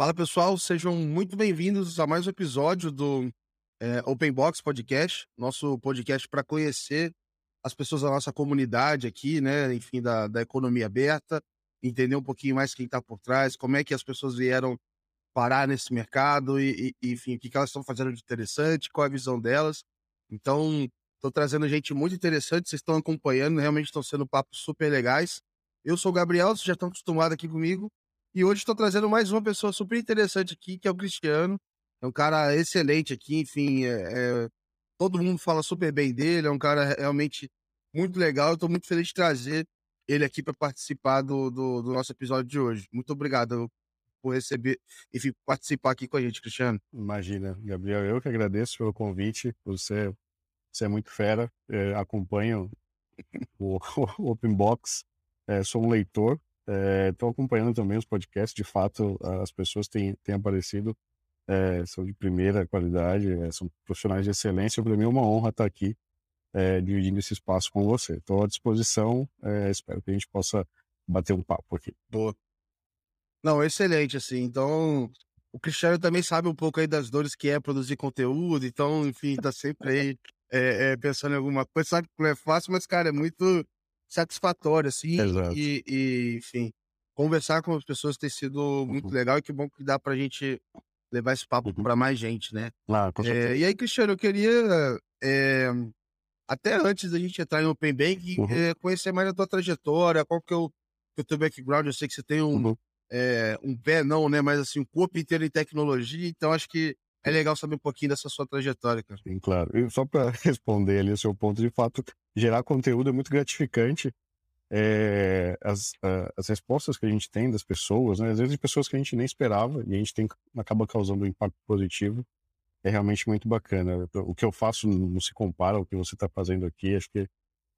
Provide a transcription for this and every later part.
Fala pessoal, sejam muito bem-vindos a mais um episódio do é, Open Box Podcast, nosso podcast para conhecer as pessoas da nossa comunidade aqui, né? Enfim, da, da economia aberta, entender um pouquinho mais quem está por trás, como é que as pessoas vieram parar nesse mercado e, e enfim, o que, que elas estão fazendo de interessante, qual é a visão delas. Então, estou trazendo gente muito interessante, vocês estão acompanhando, realmente estão sendo papos super legais. Eu sou o Gabriel, vocês já estão acostumados aqui comigo. E hoje estou trazendo mais uma pessoa super interessante aqui, que é o Cristiano. É um cara excelente aqui, enfim, é, é, todo mundo fala super bem dele, é um cara realmente muito legal. Estou muito feliz de trazer ele aqui para participar do, do, do, nosso episódio de hoje. Muito obrigado por receber, enfim, participar aqui com a gente, Cristiano. Imagina, Gabriel, eu que agradeço pelo convite. Você, você é muito fera, é, acompanho o, o Open Box, é, sou um leitor Estou é, acompanhando também os podcasts, de fato, as pessoas têm, têm aparecido, é, são de primeira qualidade, é, são profissionais de excelência. Para mim é uma honra estar aqui dividindo esse espaço com você. Estou à disposição, espero que a gente possa bater um papo aqui. Boa. Não, excelente, assim. Então, o Cristiano também sabe um pouco aí das dores que é produzir conteúdo, então, enfim, tá sempre aí é, é, pensando em alguma coisa. Sabe que não é fácil, mas, cara, é muito satisfatório, assim. E, e, enfim, conversar com as pessoas tem sido muito uhum. legal e que bom que dá pra gente levar esse papo uhum. para mais gente, né? Ah, com é, e aí, Cristiano, eu queria, é, até antes da gente entrar em Open Bank, uhum. é, conhecer mais a tua trajetória, qual que é o, que é o teu background. Eu sei que você tem um, uhum. um pé, não, né? Mas assim, um corpo inteiro em tecnologia, então acho que é legal saber um pouquinho dessa sua trajetória, cara. Sim, claro. E só para responder ali o seu ponto, de fato, gerar conteúdo é muito gratificante. É, as, as respostas que a gente tem das pessoas, né, às vezes de pessoas que a gente nem esperava e a gente tem, acaba causando um impacto positivo, é realmente muito bacana. O que eu faço não se compara ao que você está fazendo aqui. Acho que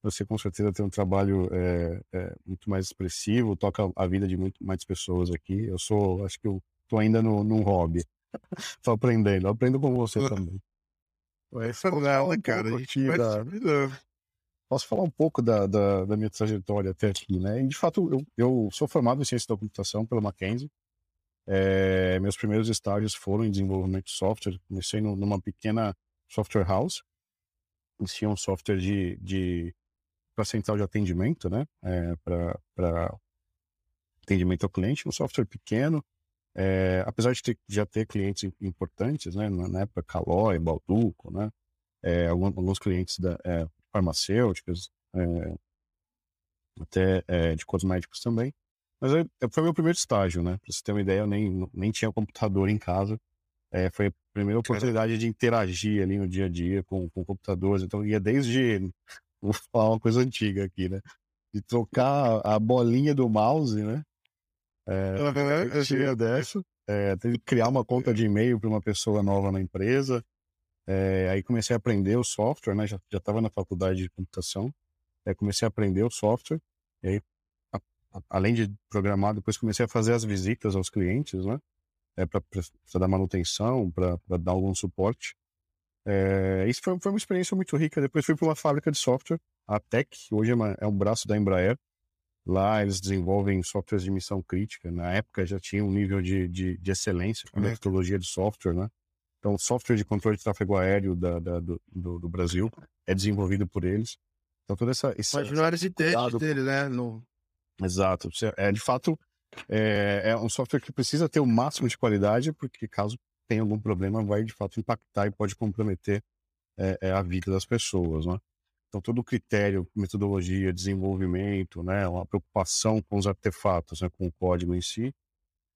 você com certeza tem um trabalho é, é, muito mais expressivo, toca a vida de muito mais pessoas aqui. Eu sou, acho que eu tô ainda no, num hobby. Tô aprendendo, aprendo com você também. Essa não, cara, a gente vai da... Posso falar um pouco da, da, da, minha trajetória até aqui, né? E, de fato, eu, eu sou formado em ciência da computação pela Mackenzie. É, meus primeiros estágios foram em desenvolvimento de software. Comecei no, numa pequena software house. Eles tinham um software de, de para central de atendimento, né? É, para atendimento ao cliente, um software pequeno. É, apesar de ter, já ter clientes importantes, né, na época Calói, Balduco, né, é, alguns, alguns, clientes da, é, farmacêuticas, é, até é, de cosméticos também. Mas foi meu primeiro estágio, né? Pra você ter uma ideia, eu nem, nem tinha computador em casa. É, foi a primeira oportunidade de interagir ali no dia a dia com, com computadores. Então ia desde, vou falar uma coisa antiga aqui, né? De trocar a bolinha do mouse, né? É, eu tinha dessa. É, teve que criar uma conta de e-mail para uma pessoa nova na empresa. É, aí comecei a aprender o software, né? Já estava na faculdade de computação. É, comecei a aprender o software. E aí, a, a, além de programar, depois comecei a fazer as visitas aos clientes, né? É, para dar manutenção, para dar algum suporte. É, isso foi, foi, uma experiência muito rica. Depois fui para uma fábrica de software, a Tech, hoje é, uma, é um braço da Embraer. Lá eles desenvolvem softwares de missão crítica. Na época já tinha um nível de, de, de excelência com metodologia de software, né? Então, o software de controle de tráfego aéreo da, da do, do, do, Brasil é desenvolvido por eles. Então, toda essa. essa Imagina áreas de teste dele, né? No... Exato. É, de fato, é, é, um software que precisa ter o máximo de qualidade, porque caso tenha algum problema, vai de fato impactar e pode comprometer é, é a vida das pessoas, né? Então, todo o critério, metodologia, desenvolvimento, né, uma preocupação com os artefatos, né, com o código em si,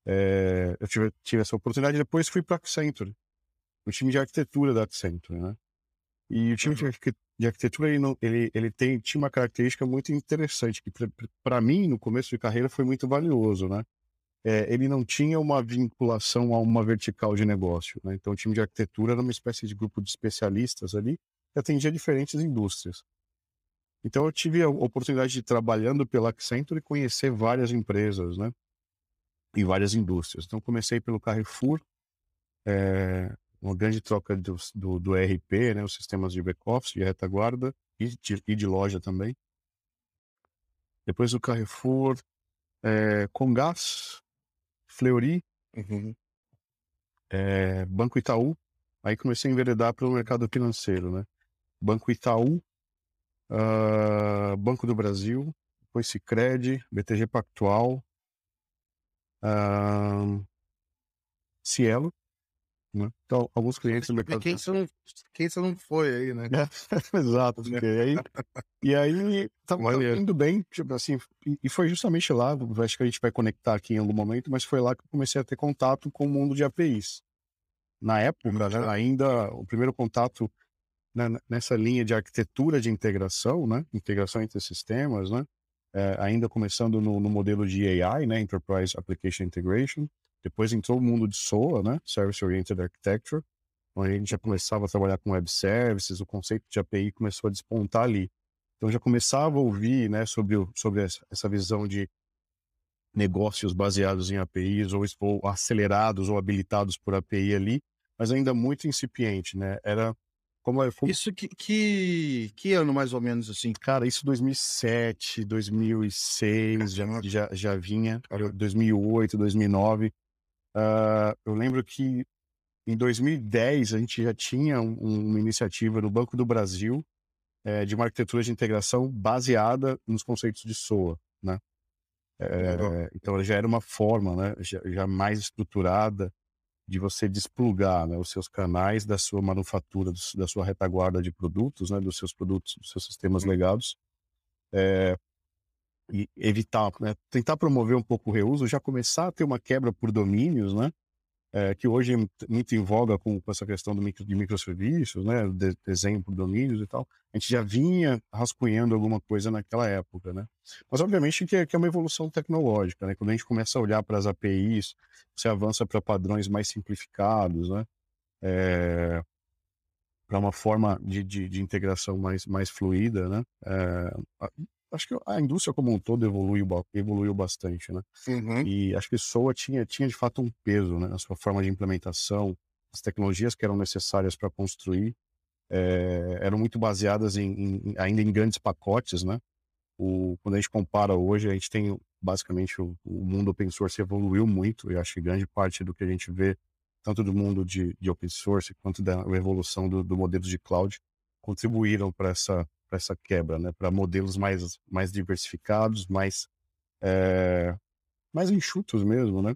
é, eu tive, tive, essa oportunidade. Depois fui para Accenture, o time de arquitetura da Accenture, né? E o time uhum. de arquitetura, ele, não, ele, ele tem, tinha uma característica muito interessante, que para mim, no começo de carreira, foi muito valioso, né? É, ele não tinha uma vinculação a uma vertical de negócio, né? Então, o time de arquitetura era uma espécie de grupo de especialistas ali, que atendia diferentes indústrias. Então eu tive a oportunidade de trabalhando pela Accenture e conhecer várias empresas, né? E várias indústrias. Então comecei pelo Carrefour, é, uma grande troca do, do, do ERP, né? Os sistemas de back-office, de retaguarda e de, e de loja também. Depois do Carrefour, é, Gás, Fleury, uhum. é, Banco Itaú, aí comecei a enveredar pelo mercado financeiro, né? Banco Itaú, uh, Banco do Brasil, depois Cicred, BTG Pactual, uh, Cielo, né? Então, alguns clientes do mercado quem você não Quem você não foi aí, né? Exato. Porque aí, e aí, tá, tá indo bem, tipo assim, e foi justamente lá, acho que a gente vai conectar aqui em algum momento, mas foi lá que eu comecei a ter contato com o mundo de APIs. Na época, né, ainda, o primeiro contato né, nessa linha de arquitetura de integração, né? Integração entre sistemas, né? É, ainda começando no, no, modelo de AI, né? Enterprise Application Integration. Depois entrou o mundo de SOA, né? Service Oriented Architecture, onde a gente já começava a trabalhar com web services, o conceito de API começou a despontar ali. Então já começava a ouvir, né, sobre, o, sobre essa visão de negócios baseados em APIs ou, ou acelerados ou habilitados por API ali, mas ainda muito incipiente, né? Era como Isso que, que, que ano mais ou menos assim? Cara, isso 2007, 2006, já, já, já vinha, 2008, 2009. Uh, eu lembro que em 2010 a gente já tinha um, uma iniciativa no Banco do Brasil é, de uma arquitetura de integração baseada nos conceitos de SOA, né? É, então já era uma forma, né, já, já mais estruturada de você desplugar né, os seus canais da sua manufatura, do, da sua retaguarda de produtos, né, dos seus produtos, dos seus sistemas uhum. legados, é, e evitar, né, tentar promover um pouco o reuso, já começar a ter uma quebra por domínios, né, é, que hoje é muito em voga com, com essa questão do micro, de microserviços, né, de, desenho por domínios e tal, a gente já vinha rascunhando alguma coisa naquela época, né. Mas obviamente que é, que é uma evolução tecnológica, né, quando a gente começa a olhar para as APIs, você avança para padrões mais simplificados, né, é, para uma forma de, de, de, integração mais, mais fluida, né, é, acho que a indústria como um todo evoluiu, evoluiu bastante, né? Uhum. E acho que SOA tinha, tinha de fato um peso, né? Na sua forma de implementação, as tecnologias que eram necessárias para construir é, eram muito baseadas em, em, ainda em grandes pacotes, né? O, quando a gente compara hoje, a gente tem basicamente o, o, mundo open source evoluiu muito e acho que grande parte do que a gente vê, tanto do mundo de, de open source quanto da evolução do, do modelo de cloud, contribuíram para essa para essa quebra, né? Para modelos mais, mais diversificados, mais, é, mais enxutos mesmo, né?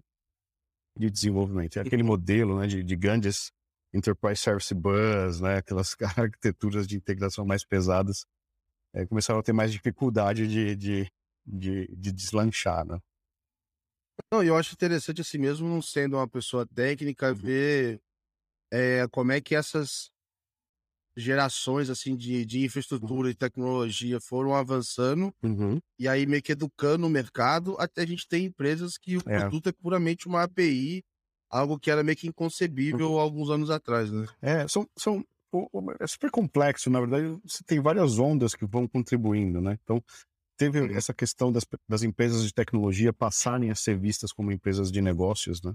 De desenvolvimento. É aquele modelo, né? De, de grandes Enterprise Service Bus, né? Aquelas arquiteturas de integração mais pesadas é, começaram a ter mais dificuldade de, de, de, de deslanchar, né? Não, eu acho interessante assim mesmo, não sendo uma pessoa técnica, uhum. ver é, como é que essas gerações assim de, de infraestrutura e tecnologia foram avançando uhum. e aí meio que educando o mercado até a gente ter empresas que o é. produto é puramente uma API, algo que era meio que inconcebível uhum. alguns anos atrás, né? É, são, são é super complexo, na verdade, você tem várias ondas que vão contribuindo, né? Então, teve uhum. essa questão das, das empresas de tecnologia passarem a ser vistas como empresas de negócios, né?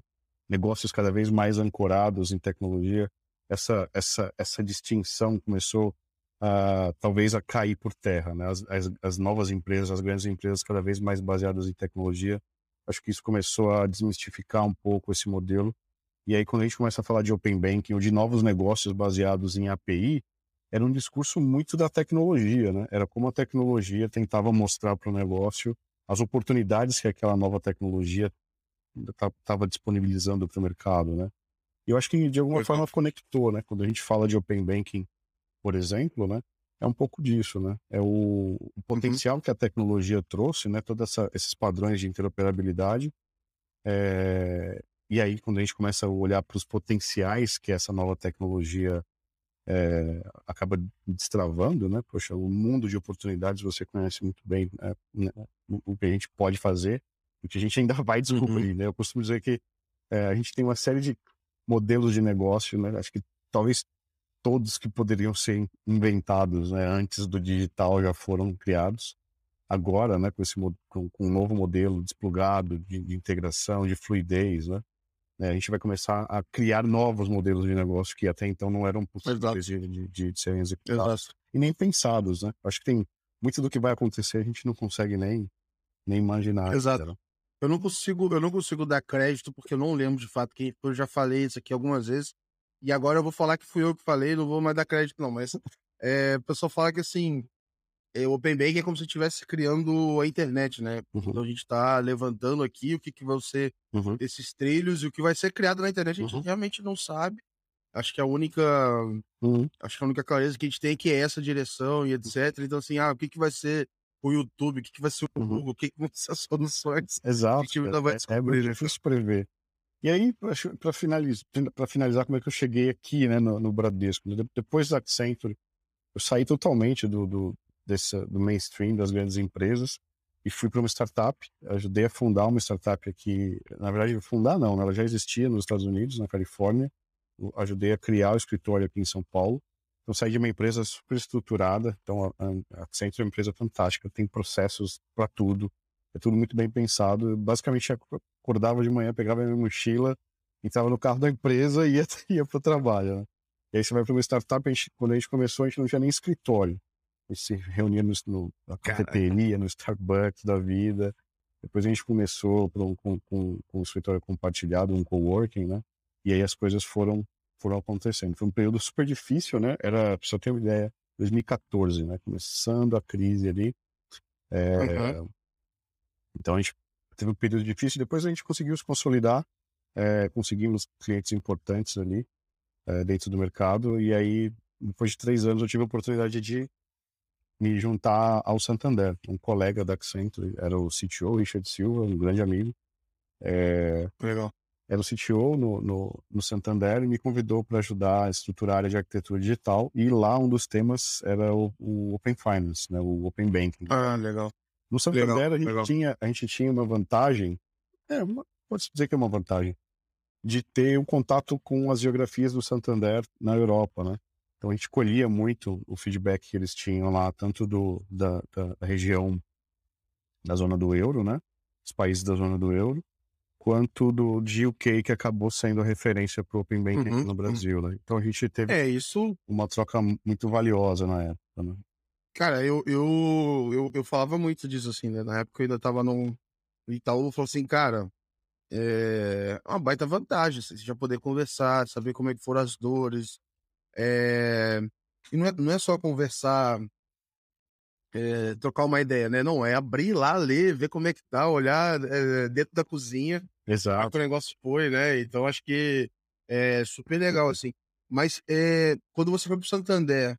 Negócios cada vez mais ancorados em tecnologia essa, essa, essa distinção começou a, talvez a cair por terra, né? As, as, as, novas empresas, as grandes empresas cada vez mais baseadas em tecnologia, acho que isso começou a desmistificar um pouco esse modelo. E aí quando a gente começa a falar de open banking ou de novos negócios baseados em API, era um discurso muito da tecnologia, né? Era como a tecnologia tentava mostrar para o negócio as oportunidades que aquela nova tecnologia estava disponibilizando para o mercado, né? E eu acho que de alguma forma conectou, né? Quando a gente fala de Open Banking, por exemplo, né? É um pouco disso, né? É o, o uhum. potencial uhum. que a tecnologia trouxe, né? Todos esses padrões de interoperabilidade. É, e aí, quando a gente começa a olhar para os potenciais que essa nova tecnologia é, acaba destravando, né? Poxa, o mundo de oportunidades você conhece muito bem né? o que a gente pode fazer, o que a gente ainda vai descobrir, uhum. né? Eu costumo dizer que é, a gente tem uma série de modelos de negócio, né? Acho que talvez todos que poderiam ser inventados né, antes do digital já foram criados. Agora, né, com esse com, com um novo modelo desplugado de, de integração, de fluidez, né, né, a gente vai começar a criar novos modelos de negócio que até então não eram possíveis de, de, de, serem executados Exato. e nem pensados, né? Acho que tem muito do que vai acontecer a gente não consegue nem nem imaginar. Exato. Eu não consigo, eu não consigo dar crédito porque eu não lembro de fato quem eu já falei isso aqui algumas vezes. E agora eu vou falar que fui eu que falei, não vou mais dar crédito não, mas é, o pessoal fala que assim, é, o Open Bank é como se estivesse criando a internet, né? Uhum. Então a gente está levantando aqui o que, que vão ser uhum. esses trilhos e o que vai ser criado na internet, a gente uhum. realmente não sabe. Acho que a única. Uhum. Acho que a única clareza que a gente tem é que é essa direção e etc. Então, assim, ah, o que, que vai ser o YouTube, o que, que vai ser o uhum. Google, o que, que vão ser as soluções. Exato. A gente ainda vai é, é muito né? difícil prever. E aí, para finalizar, finalizar, como é que eu cheguei aqui, né, no, no Bradesco? Depois da Accenture, eu saí totalmente do, do, desse, do mainstream das grandes empresas e fui para uma startup. Ajudei a fundar uma startup aqui. Na verdade, fundar não, né? ela já existia nos Estados Unidos, na Califórnia. Eu ajudei a criar o escritório aqui em São Paulo. Então, saí de uma empresa super estruturada. Então, a, a Accenture é uma empresa fantástica, tem processos para tudo, é tudo muito bem pensado. Eu, basicamente, acordava de manhã, pegava minha mochila, entrava no carro da empresa e ia, ia para o trabalho. Né? E aí você vai para uma startup, a gente, quando a gente começou, a gente não tinha nem escritório. A gente se reunia no, no, na cafeteria, no Starbucks da vida. Depois a gente começou com, com, com, com o escritório compartilhado, um coworking, né? E aí as coisas foram, foram acontecendo. Foi um período super difícil, né? Era, pra você ter uma ideia, 2014, né? Começando a crise ali. É, uhum. Então a gente teve um período difícil. Depois a gente conseguiu se consolidar, é, conseguimos clientes importantes ali é, dentro do mercado. E aí, depois de três anos, eu tive a oportunidade de me juntar ao Santander. Um colega da Accenture era o CTO, Richard Silva, um grande amigo. Legal. Era o CTO no, no, no Santander e me convidou para ajudar a estruturar a área de arquitetura digital. E lá um dos temas era o, o Open Finance, né, o Open Banking. Ah, legal. No Santander legal, a, gente legal. Tinha, a gente tinha uma vantagem, é, pode dizer que é uma vantagem, de ter um contato com as geografias do Santander na Europa, né? Então a gente colhia muito o feedback que eles tinham lá, tanto do, da, da região da zona do euro, né? Os países da zona do euro, quanto do de UK, que acabou sendo a referência para o Open Banking uhum, no uhum. Brasil, uhum. né? Então a gente teve é, isso... uma troca muito valiosa na época, né? Cara, eu, eu, eu, eu falava muito disso, assim, né? Na época eu ainda tava no Itaú, falou assim, cara, é uma baita vantagem, assim, você já poder conversar, saber como é que foram as dores. É... E não é, não é só conversar, é, trocar uma ideia, né? Não, é abrir lá, ler, ver como é que tá, olhar é, dentro da cozinha. Exato. O negócio foi, né? Então acho que é super legal, assim. Mas é, quando você foi pro Santander,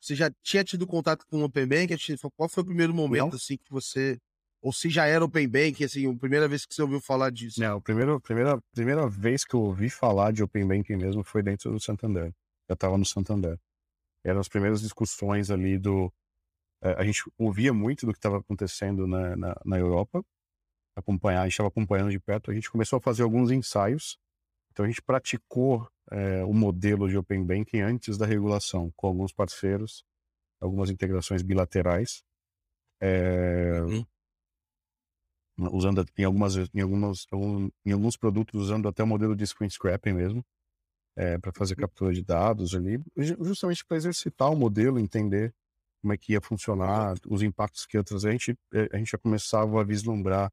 você já tinha tido contato com o Open Bank? Qual foi o primeiro momento, não. assim, que você ou se já era Open Bank, assim, a primeira vez que você ouviu falar disso? Não, a primeira, primeira, primeira vez que eu ouvi falar de Open Banking mesmo foi dentro do Santander. Eu estava no Santander. Eram as primeiras discussões ali do. É, a gente ouvia muito do que estava acontecendo na, na, na, Europa, acompanhar, a gente estava acompanhando de perto. A gente começou a fazer alguns ensaios. Então a gente praticou é, o modelo de Open Banking antes da regulação, com alguns parceiros, algumas integrações bilaterais. É, uhum usando em algumas em algumas em alguns produtos usando até o modelo de screen scrapping mesmo é, para fazer uhum. captura de dados ali justamente para exercitar o modelo entender como é que ia funcionar os impactos que ia trazer a gente eh, a gente já começava a vislumbrar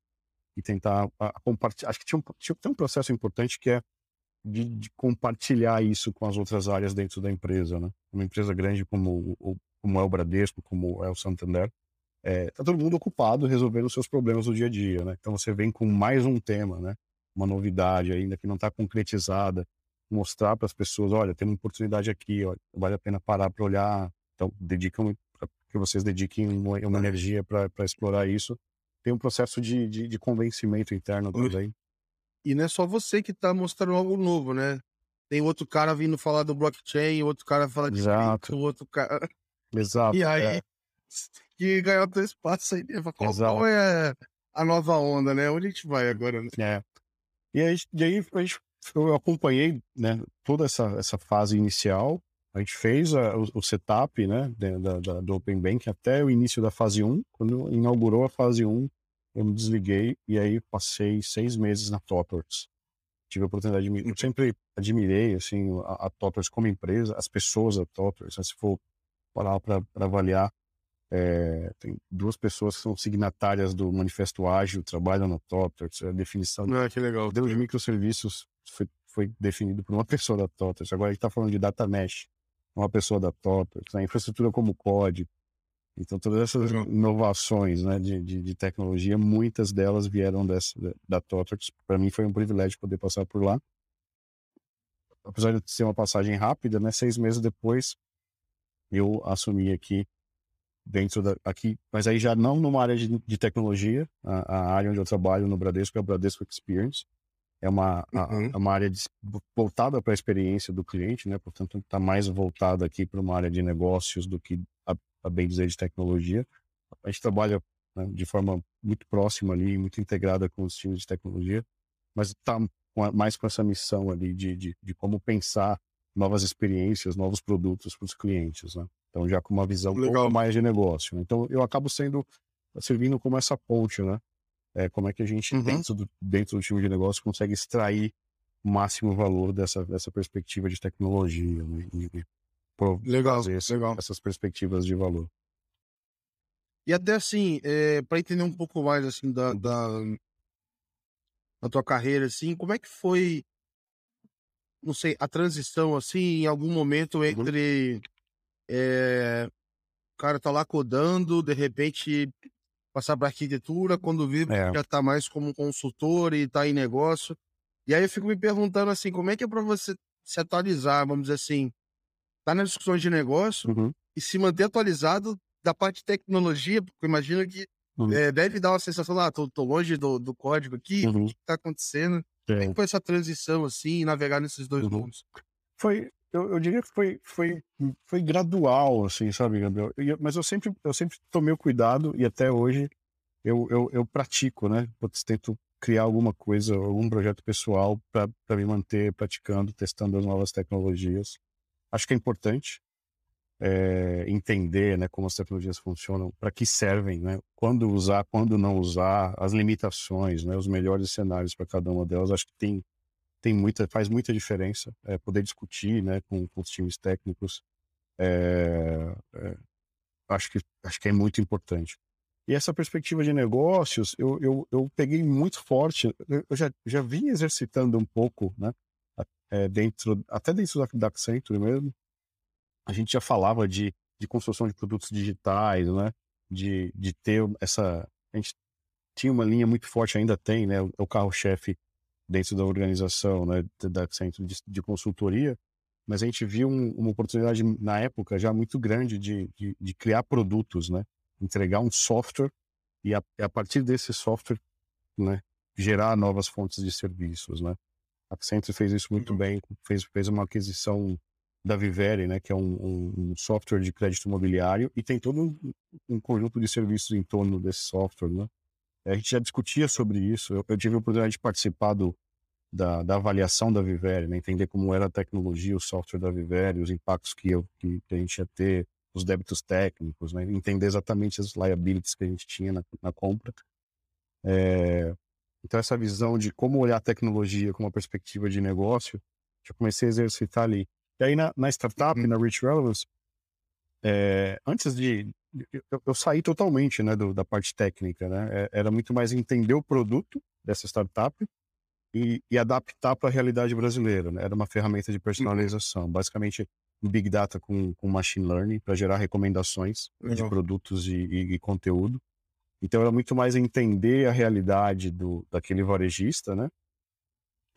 e tentar compartilhar acho que tinha um, tinha, tem um processo importante que é de, de, compartilhar isso com as outras áreas dentro da empresa né uma empresa grande como como é o Bradesco como é o Santander é, tá todo mundo ocupado resolvendo os seus problemas do dia a dia, né? Então você vem com mais um tema, né? Uma novidade ainda que não está concretizada, mostrar para as pessoas, olha, tem uma oportunidade aqui, olha, vale a pena parar para olhar. Então, dedicam que vocês dediquem uma, uma energia para explorar isso. Tem um processo de, de, de convencimento interno também. E não é só você que está mostrando algo novo, né? Tem outro cara vindo falar do blockchain, outro cara fala de Exato. outro cara. Exato. E aí, é que ganhar teu espaço aí. Né? Qual, qual, é a nova onda, né? Onde a gente vai agora, né? É. E aí, e aí eu acompanhei né, toda essa, essa fase inicial. A gente fez a, o, o, setup né, da, da, do Open Bank até o início da fase 1. Quando inaugurou a fase 1, eu me desliguei e aí passei seis meses na Totors. Tive a oportunidade de... Eu sempre admirei assim, a, a Totors como empresa, as pessoas da Totors. Né, se for parar para avaliar É, tem duas pessoas que são signatárias do Manifesto Ágil, trabalham no TOTORS, a definição ah, que legal. de microserviços foi, foi definido por uma pessoa da TOTORS. Agora a gente está falando de data mesh, uma pessoa da TOTORS, a infraestrutura como código. Então todas essas inovações né, de, de, de, tecnologia, muitas delas vieram dessa, da TOTORS. Para mim foi um privilégio poder passar por lá. Apesar de ser uma passagem rápida, né, seis meses depois eu assumi aqui dentro da aqui, mas aí já não numa área de, de tecnologia, a, a, área onde eu trabalho no Bradesco é o Bradesco Experience, é uma, uhum. a, é uma área de, voltada para a experiência do cliente, né? Portanto, está mais voltada aqui para uma área de negócios do que a, a bem dizer de tecnologia. A gente trabalha né, de forma muito próxima ali, muito integrada com os times de tecnologia, mas está mais com essa missão ali de, de, de como pensar novas experiências, novos produtos para os clientes, né? Então, já com uma visão Legal. um pouco mais de negócio. Então, eu acabo sendo, servindo como essa ponte, né? É, como é que a gente, uhum. dentro, do, dentro do time de negócio, consegue extrair o máximo valor dessa, dessa perspectiva de tecnologia, né? E, e legal, legal. essas perspectivas de valor. E até assim, é, para entender um pouco mais assim da, da, da tua carreira, assim, como é que foi, não sei, a transição assim, em algum momento uhum. entre uhum é, o cara tá lá codando, de repente passar para arquitetura, quando vê é. já tá mais como consultor e tá em negócio. E aí eu fico me perguntando assim, como é que é para você se atualizar, vamos dizer assim, tá nas discussões de negócio uhum. e se manter atualizado da parte de tecnologia, porque imagino que uhum. é, deve dar uma sensação, ah, tô, tô longe do, do, código aqui, uhum. o que tá acontecendo? Como é que foi essa transição, assim, navegar nesses dois uhum. mundos? Foi, eu, eu diria que foi, foi, foi gradual, assim, sabe, Gabriel? Eu, mas eu sempre, eu sempre tomei o cuidado e até hoje eu, eu, eu pratico, né? Eu tento criar alguma coisa, algum projeto pessoal para me manter praticando, testando as novas tecnologias. Acho que é importante é, entender né, como as tecnologias funcionam, para que servem, né? quando usar, quando não usar, as limitações, né, os melhores cenários para cada uma delas. Acho que tem tem muita, faz muita diferença é, poder discutir né, com, com os times técnicos. É, é, acho, que, acho que é muito importante. E essa perspectiva de negócios, eu, eu, eu peguei muito forte, eu já, já vim exercitando um pouco, né? Dentro, até dentro da, da Accenture mesmo, a gente já falava de, de construção de produtos digitais, né? De, de ter essa. A gente tinha uma linha muito forte, ainda tem, né? O carro-chefe dentro da organização, né, da centro de, de consultoria, mas a gente viu um, uma oportunidade na época já muito grande de, de, de criar produtos, né, entregar um software e a, a, partir desse software, né, gerar novas fontes de serviços, né. A Accenture fez isso muito uhum. bem, fez, fez uma aquisição da Vivere, né, que é um, um, software de crédito imobiliário e tem todo um, um, conjunto de serviços em torno desse software, né. A gente já discutia sobre isso. Eu, eu tive a oportunidade de participar do, da, da, avaliação da Vivere, né? entender como era a tecnologia, o software da Vivere, os impactos que, eu, que, que a gente ia ter, os débitos técnicos, né? entender exatamente as liabilities que a gente tinha na, na compra. É, então, essa visão de como olhar a tecnologia com uma perspectiva de negócio, já comecei a exercitar ali. E aí, na, na startup, uhum. na Rich Relevance, é, antes de, eu, eu saí totalmente né, do, da parte técnica, né? É, era muito mais entender o produto dessa startup e, e adaptar para a realidade brasileira. Né? Era uma ferramenta de personalização, basicamente Big Data com, com Machine Learning para gerar recomendações Legal. de produtos e, e, e, conteúdo. Então era muito mais entender a realidade do, daquele varejista, né?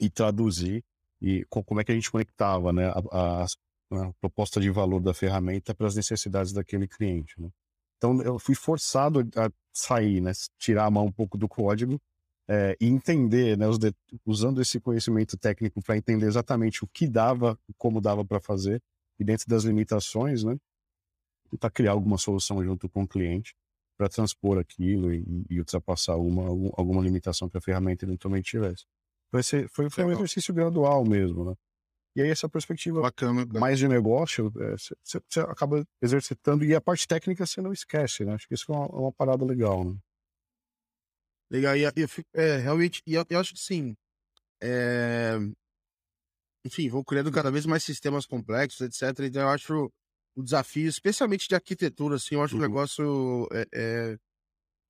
E traduzir e com, como é que a gente conectava, né? A, a, a proposta de valor da ferramenta para as necessidades daquele cliente, né? Então eu fui forçado a sair, né? Tirar a mão um pouco do código é, e entender, né? De... usando esse conhecimento técnico para entender exatamente o que dava, como dava para fazer e dentro das limitações, né? Tentar criar alguma solução junto com o cliente para transpor aquilo e, e ultrapassar alguma, alguma limitação que a ferramenta eventualmente tivesse. Foi, ser, foi, foi um exercício gradual mesmo, né? E aí essa perspectiva Bacana, mais de negócio, você é, acaba exercitando e a parte técnica você não esquece, né? Acho que isso é uma, é uma parada legal, né? Legal, e eu fico, é, realmente, e eu, eu, acho que sim, é... enfim, vou criando cada vez mais sistemas complexos, etc. Então eu acho o desafio, especialmente de arquitetura, assim, eu acho uhum. um negócio é, é,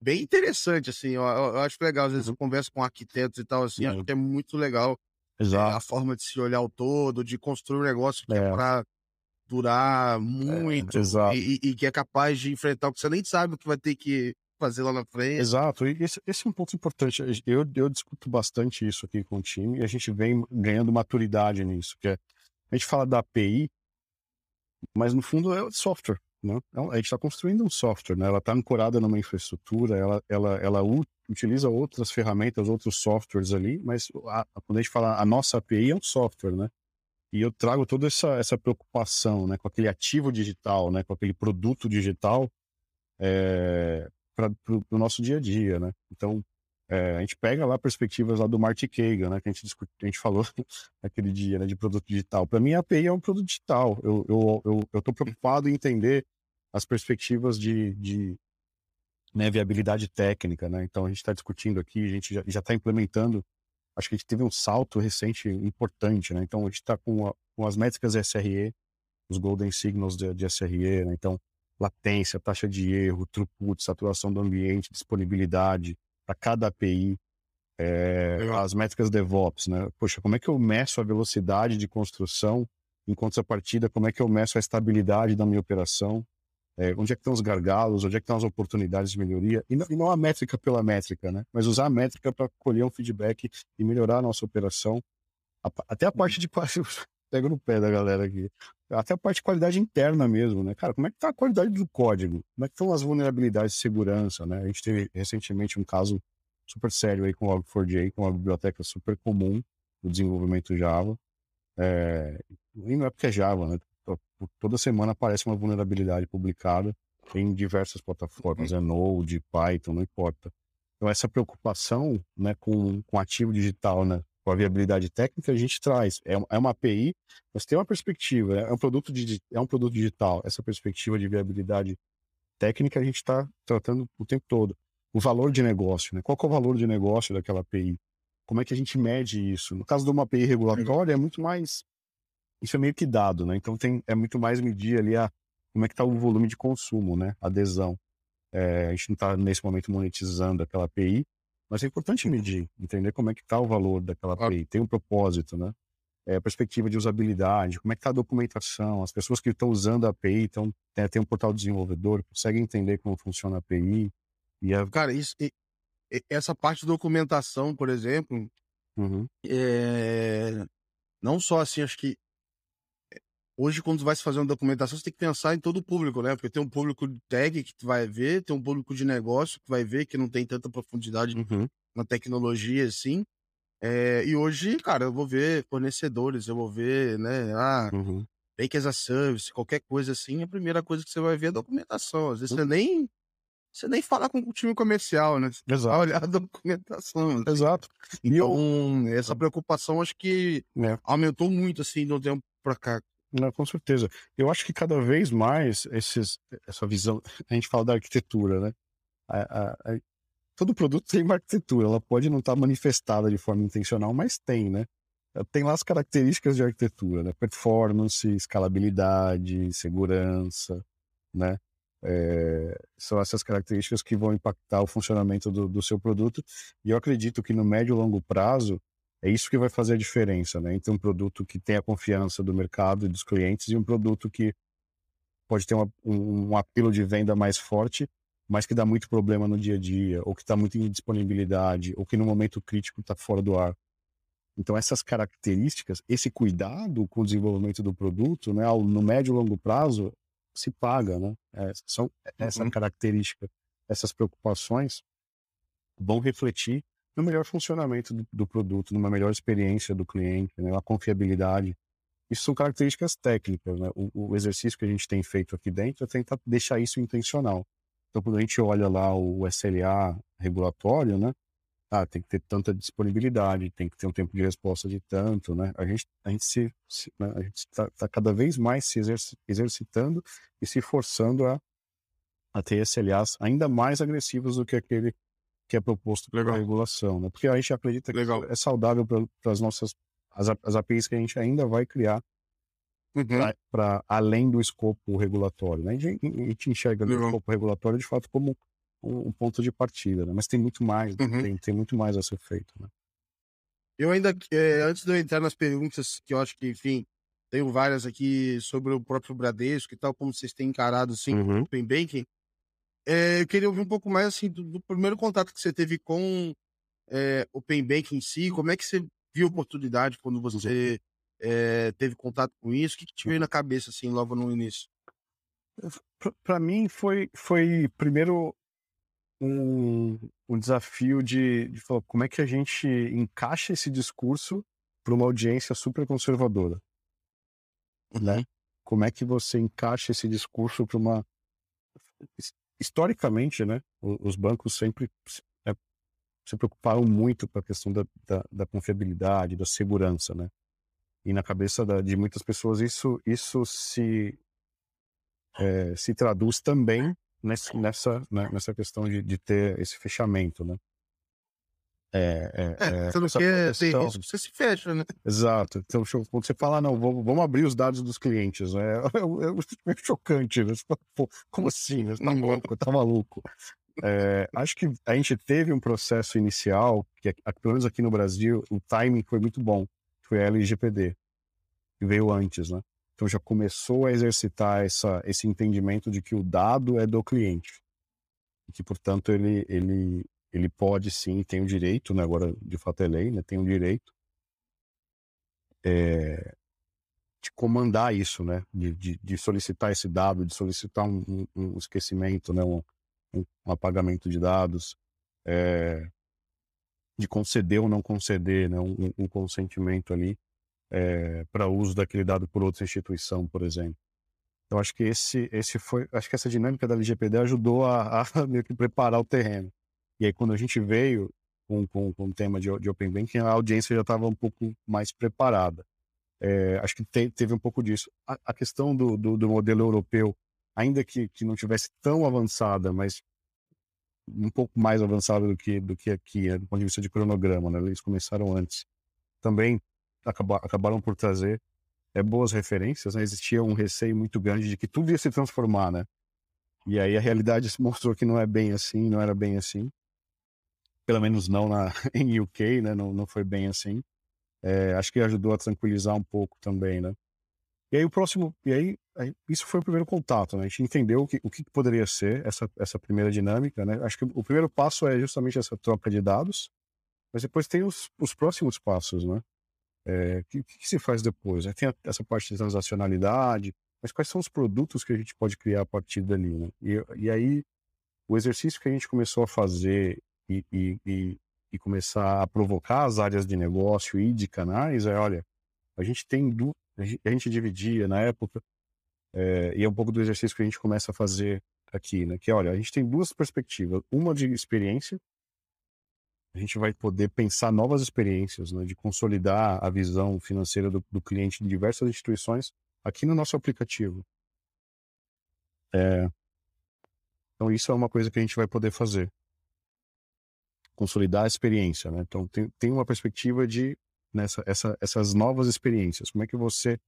bem interessante, assim, eu, eu, acho legal, às vezes uhum. eu converso com arquitetos e tal, assim, uhum. acho que é muito legal Exato. É, a forma de se olhar o todo, de construir um negócio que é, é para durar muito é, e, e, que é capaz de enfrentar o que você nem sabe o que vai ter que fazer lá na frente. Exato, e esse, esse é um ponto importante. Eu, eu discuto bastante isso aqui com o time e a gente vem ganhando maturidade nisso, que é, a gente fala da API, mas no fundo é software. Né? A gente está construindo um software, né? ela está ancorada numa infraestrutura, ela, ela, ela utiliza outras ferramentas, outros softwares ali, mas a, quando a gente fala a nossa API é um software, né? E eu trago toda essa, essa preocupação né, com aquele ativo digital, né, com aquele produto digital é, para o nosso dia a dia. Né? Então, é, a gente pega lá perspectivas lá do Marty Kagan, né, que a gente, discut, a gente falou naquele dia né, de produto digital. Para mim, a API é um produto digital. Eu estou eu, eu preocupado em entender as perspectivas de, de né, viabilidade técnica. Né? Então, a gente está discutindo aqui, a gente já está implementando. Acho que a gente teve um salto recente importante. Né? Então, a gente está com, com, as métricas SRE, os Golden Signals de, de SRE. Né? Então, latência, taxa de erro, throughput, saturação do ambiente, disponibilidade para cada API, é, as métricas DevOps, né? Poxa, como é que eu meço a velocidade de construção em contrapartida, como é que eu meço a estabilidade da minha operação, é, onde é que estão os gargalos, onde é que estão as oportunidades de melhoria, e não, e não a métrica pela métrica, né? Mas usar a métrica para colher um feedback e melhorar a nossa operação, a, até a parte de pego no pé da galera aqui. Até a parte de qualidade interna mesmo, né? Cara, como é que tá a qualidade do código? Como é que estão as vulnerabilidades de segurança, né? A gente teve recentemente um caso super sério aí com o Log4j, que é uma biblioteca super comum do desenvolvimento Java. É... E não é porque é Java, né? Toda semana aparece uma vulnerabilidade publicada em diversas plataformas, é Node, Python, não importa. Então essa preocupação né, com, com ativo digital, né, com a viabilidade técnica, a gente traz. É, é uma API, mas tem uma perspectiva, é um, produto de, é um produto digital. Essa perspectiva de viabilidade técnica a gente está tratando o tempo todo. O valor de negócio, né? Qual é o valor de negócio daquela API? Como é que a gente mede isso? No caso de uma API regulatória, é muito mais. Isso é meio que dado, né? Então tem, é muito mais medir ali a, como é que está o volume de consumo, né? Adesão. É, a gente não está nesse momento monetizando aquela API, mas é importante medir, entender como é que está o valor daquela API, tem um propósito, né? É, perspectiva de usabilidade, como é que está a documentação, as pessoas que estão usando a API, então tem, tem um portal desenvolvedor, conseguem entender como funciona a API. E a... Cara, isso, essa parte de documentação, por exemplo, uhum. é... não só assim, acho que Hoje, quando vai se fazer uma documentação, você tem que pensar em todo o público, né? Porque tem um público de tag que vai ver, tem um público de negócio que vai ver, que não tem tanta profundidade uhum. na tecnologia, assim. É, e hoje, cara, eu vou ver fornecedores, eu vou ver, né? Ah, uhum. Bank as a Service, qualquer coisa assim, a primeira coisa que você vai ver é a documentação. Às vezes uhum. você nem você nem fala com o time comercial, né? Você Exato. olhar a documentação. Assim. Exato. Então, eu... essa preocupação acho que é. aumentou muito, assim, do tempo pra cá. Não, com certeza. Eu acho que cada vez mais esses, essa visão, a gente fala da arquitetura, né? A, a, a, todo produto tem uma arquitetura, ela pode não estar manifestada de forma intencional, mas tem, né? Tem lá as características de arquitetura, né? Performance, escalabilidade, segurança, né? É, são essas características que vão impactar o funcionamento do, do seu produto. E eu acredito que no médio e longo prazo, é isso que vai fazer a diferença, né? Entre um produto que tem a confiança do mercado e dos clientes e um produto que pode ter uma, um, um apelo de venda mais forte, mas que dá muito problema no dia a dia, ou que está muito em disponibilidade, ou que no momento crítico está fora do ar. Então, essas características, esse cuidado com o desenvolvimento do produto, né, no médio e longo prazo, se paga, né? É, são essa uhum. característica, essas preocupações vão refletir no melhor funcionamento do, do produto, numa melhor experiência do cliente, né, confiabilidade. Isso são características técnicas. Né? O, o, exercício que a gente tem feito aqui dentro é tentar deixar isso intencional. Então, quando a gente olha lá o SLA regulatório, né? Ah, tem que ter tanta disponibilidade, tem que ter um tempo de resposta de tanto, né? A gente, a gente se, se né? a gente está tá cada vez mais se exercitando e se forçando a, a ter SLAs ainda mais agressivos do que aquele que é proposto pela regulação, né? Porque a gente acredita Legal. que é saudável para as nossas as, as APIs que a gente ainda vai criar uhum. para além do escopo regulatório. Né? A, gente, a gente enxerga o escopo regulatório de fato como um, um ponto de partida, né? mas tem muito mais, uhum. tem, tem muito mais a ser feito. Né? Eu ainda, é, antes de eu entrar nas perguntas, que eu acho que, enfim, tenho várias aqui sobre o próprio Bradesco e tal, como vocês têm encarado, assim, uhum. o Open Banking, é, eu queria ouvir um pouco mais, assim, do, do primeiro contato que você teve com é, Open Banking em si, como é que você viu a oportunidade quando você é, teve contato com isso? O que, que te veio na cabeça, assim, logo no início? Para mim foi, foi primeiro um, um desafio de, de falar como é que a gente encaixa esse discurso para uma audiência super conservadora. Né? Uhum. Né? Como é que você encaixa esse discurso para uma. Historicamente, né? Os bancos sempre é, se preocuparam muito com a questão da, da, da, confiabilidade, da segurança, né? E na cabeça da, de muitas pessoas isso, isso se, é, se traduz também nessa, nessa, né, nessa questão de, de ter esse fechamento, né? É, é, é, você não quer ter risco, você se fecha, né? Exato. Então, quando você fala, não, vamos, vamos abrir os dados dos clientes, né? É, é, é chocante, né? Pô, como assim? Você tá louco, tá maluco. É, acho que a gente teve um processo inicial, que pelo menos aqui no Brasil, o timing foi muito bom, foi a LGPD, que veio antes, né? Então já começou a exercitar essa, esse entendimento de que o dado é do cliente. E que, portanto, ele, ele, ele pode sim, tem o direito, né? agora de fato é lei, né? tem o direito é, de comandar isso, né? De, de, de, solicitar esse dado, de solicitar um, um esquecimento, né? Um, um, apagamento de dados, é, de conceder ou não conceder né? um, consentimento ali é, para uso daquele dado por outra instituição, por exemplo. Então acho que esse, esse foi, acho que essa dinâmica da LGPD ajudou a, a meio que preparar o terreno. E aí quando a gente veio com, com, com o tema de, de Open Banking, a audiência já estava um pouco mais preparada. É, acho que te, teve um pouco disso. A, a questão do, do, do, modelo europeu, ainda que, que não tivesse tão avançada, mas um pouco mais avançada do que, do que aqui, né, do ponto de vista de cronograma, né? eles começaram antes. Também acabaram por trazer é, boas referências, né? Existia um receio muito grande de que tudo ia se transformar, né? E aí a realidade mostrou que não é bem assim, não era bem assim. Pelo menos não na, em UK, né? Não, não foi bem assim. É, acho que ajudou a tranquilizar um pouco também, né? E aí o próximo, e aí, aí, isso foi o primeiro contato, né? A gente entendeu o que, o que poderia ser essa, essa primeira dinâmica, né? Acho que o primeiro passo é justamente essa troca de dados, mas depois tem os, os próximos passos, né? É, o que, que, se faz depois? Tem essa parte de transacionalidade, mas quais são os produtos que a gente pode criar a partir dali? Né? E, e aí, o exercício que a gente começou a fazer e, e, e, e, começar a provocar as áreas de negócio e de canais é, olha, a gente tem, du... a gente dividia na época, é, e é um pouco do exercício que a gente começa a fazer aqui, né? Que, olha, a gente tem duas perspectivas, uma de experiência a gente vai poder pensar novas experiências, né, de consolidar a visão financeira do, do, cliente de diversas instituições aqui no nosso aplicativo. É, então, isso é uma coisa que a gente vai poder fazer. Consolidar a experiência. Né? Então, tem, tem uma perspectiva de nessa, essa, essas novas experiências. Como é que você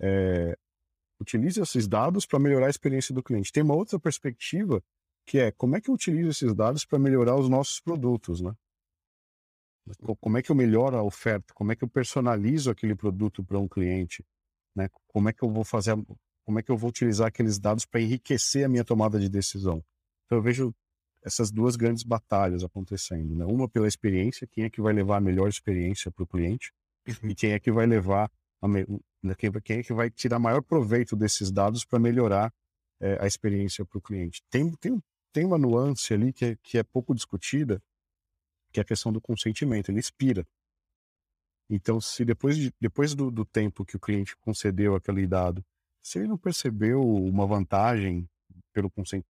é, utiliza esses dados para melhorar a experiência do cliente? Tem uma outra perspectiva que é como é que eu utilizo esses dados para melhorar os nossos produtos, né? Como é que eu melhoro a oferta? Como é que eu personalizo aquele produto para um cliente? Né? Como é que eu vou fazer? Como é que eu vou utilizar aqueles dados para enriquecer a minha tomada de decisão? Então eu vejo essas duas grandes batalhas acontecendo, né? Uma pela experiência, quem é que vai levar a melhor experiência para o cliente e quem é que vai levar me... Né, quem é que vai tirar maior proveito desses dados para melhorar é, a experiência para o cliente. Tem, tem, tem uma nuance ali que é, que é pouco discutida, que é a questão do consentimento, ele expira. Então, se depois, de, depois do, do tempo que o cliente concedeu aquele dado, se ele não percebeu uma vantagem pelo consent,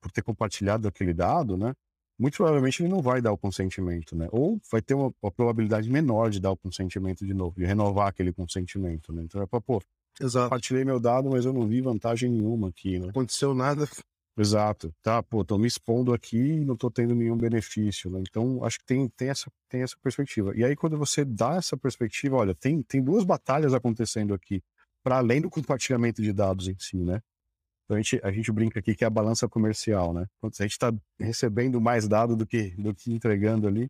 por, ter compartilhado aquele dado, né? Muito provavelmente ele não vai dar o consentimento, né? Ou vai ter uma, uma probabilidade menor de dar o consentimento de novo, de renovar aquele consentimento, né? Então é para, pô, Exato. compartilhei meu dado, mas eu não vi vantagem nenhuma aqui, né? Não aconteceu nada, Exato, tá, pô, tô me expondo aqui e não tô tendo nenhum benefício, né? Então, acho que tem, tem, essa, tem essa perspectiva. E aí, quando você dá essa perspectiva, olha, tem, tem duas batalhas acontecendo aqui. para além do compartilhamento de dados em si, né? Então a gente, a gente brinca aqui que é a balança comercial, né? Quando a gente está recebendo mais dados do que, do que entregando ali.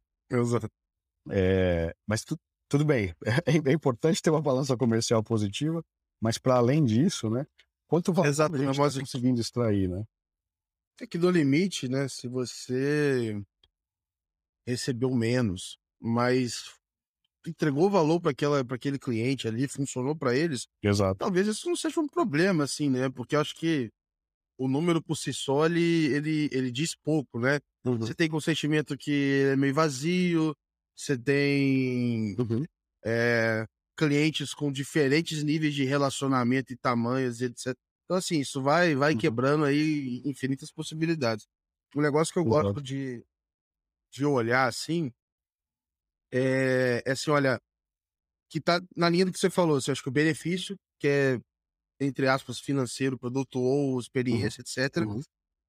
É, mas tu, tudo bem, é, é, importante ter uma balança comercial positiva, mas para além disso, né? Quanto valor Exato, a gente está conseguindo extrair, né? É que no limite, né? Se você recebeu menos, mas entregou valor para aquele cliente ali, funcionou para eles, Exato. talvez isso não seja um problema, assim, né? Porque eu acho que o número por si só, ele, ele, ele diz pouco, né? Uhum. Você tem consentimento que é meio vazio, você tem Uhum. é, clientes com diferentes níveis de relacionamento e tamanhos, etc. Então, assim, isso vai, vai Uhum. quebrando aí infinitas possibilidades. Um negócio que eu gosto Exato. de, de olhar, assim, é, é assim, olha, que tá na linha do que você falou, assim, acho que o benefício, que é, entre aspas, financeiro, produto ou experiência, etc., Uhum.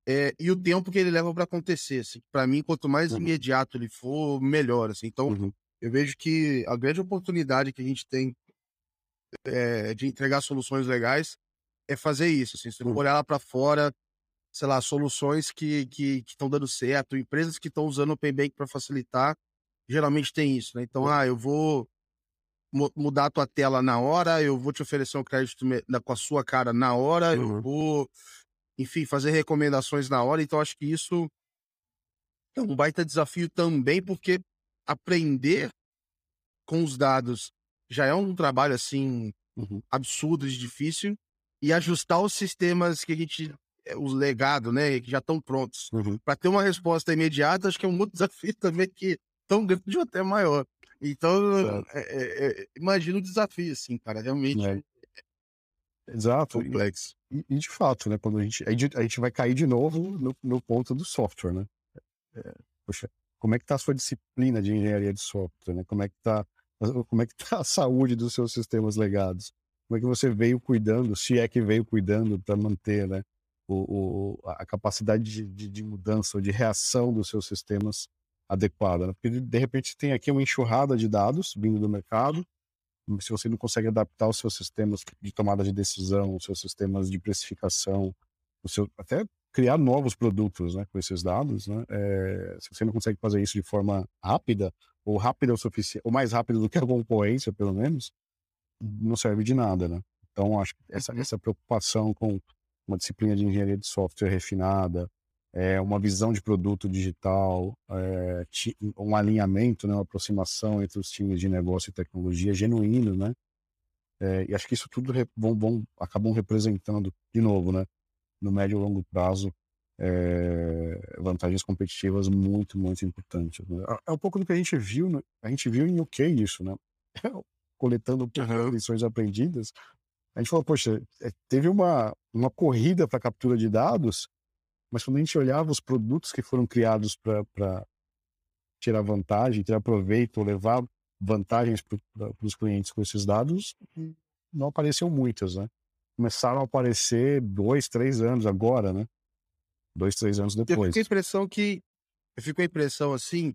é, e o tempo que ele leva para acontecer, assim. Para mim, quanto mais Uhum. imediato ele for, melhor, assim. Então, Uhum. eu vejo que a grande oportunidade que a gente tem é, de entregar soluções legais é fazer isso, assim. Se Uhum. for olhar lá para fora, sei lá, soluções que que estão dando certo, empresas que estão usando o Open Bank para facilitar, geralmente tem isso, né? Então, ah, eu vou mu- mudar a tua tela na hora, eu vou te oferecer um crédito com a sua cara na hora, eu Uhum. vou, enfim, fazer recomendações na hora. Então, acho que isso é um baita desafio também, porque aprender com os dados já é um trabalho, assim, Uhum. absurdo de difícil, e ajustar os sistemas que a gente, eh, os legados, né, que já estão prontos, Uhum. para ter uma resposta imediata, acho que é um outro desafio também que tão grande ou até maior. Então, é, é, é, imagina o desafio, assim, cara, realmente É. Exato. Complexo. e- e de fato, né? Quando a gente, a gente, vai cair de novo no, no ponto do software, né? É, poxa, como é que tá a sua disciplina de engenharia de software, né? Como é que tá, como é que tá a saúde dos seus sistemas legados? Como é que você veio cuidando, se é que veio cuidando para manter, né? O, o, a capacidade de, de, de mudança ou de reação dos seus sistemas adequada, né? Porque de repente tem aqui uma enxurrada de dados vindo do mercado, se você não consegue adaptar os seus sistemas de tomada de decisão, os seus sistemas de precificação, o seu, até criar novos produtos né, com esses dados, né, é, se você não consegue fazer isso de forma rápida, ou rápida o suficiente, ou mais rápido do que a concorrência, pelo menos, não serve de nada, né? Então, acho que essa, Uhum. essa preocupação com uma disciplina de engenharia de software refinada, é, uma visão de produto digital, é, um alinhamento, né, uma aproximação entre os times de negócio e tecnologia genuíno, né? É, e acho que isso tudo vão, vão, acabam representando, de novo, né, no médio e longo prazo, é, vantagens competitivas muito, muito importantes. né? É- É um pouco do que a gente viu, né? a gente viu em UK isso, né? Coletando um as lições aprendidas, a gente falou, poxa, é, teve uma, uma corrida para captura de dados, mas quando a gente olhava os produtos que foram criados para tirar vantagem, tirar proveito, ou levar vantagens para os clientes com esses dados, não apareciam muitas, né? Começaram a aparecer dois, três anos agora, né? Dois, três anos Eu depois. fico com a impressão que. Eu fico a impressão assim.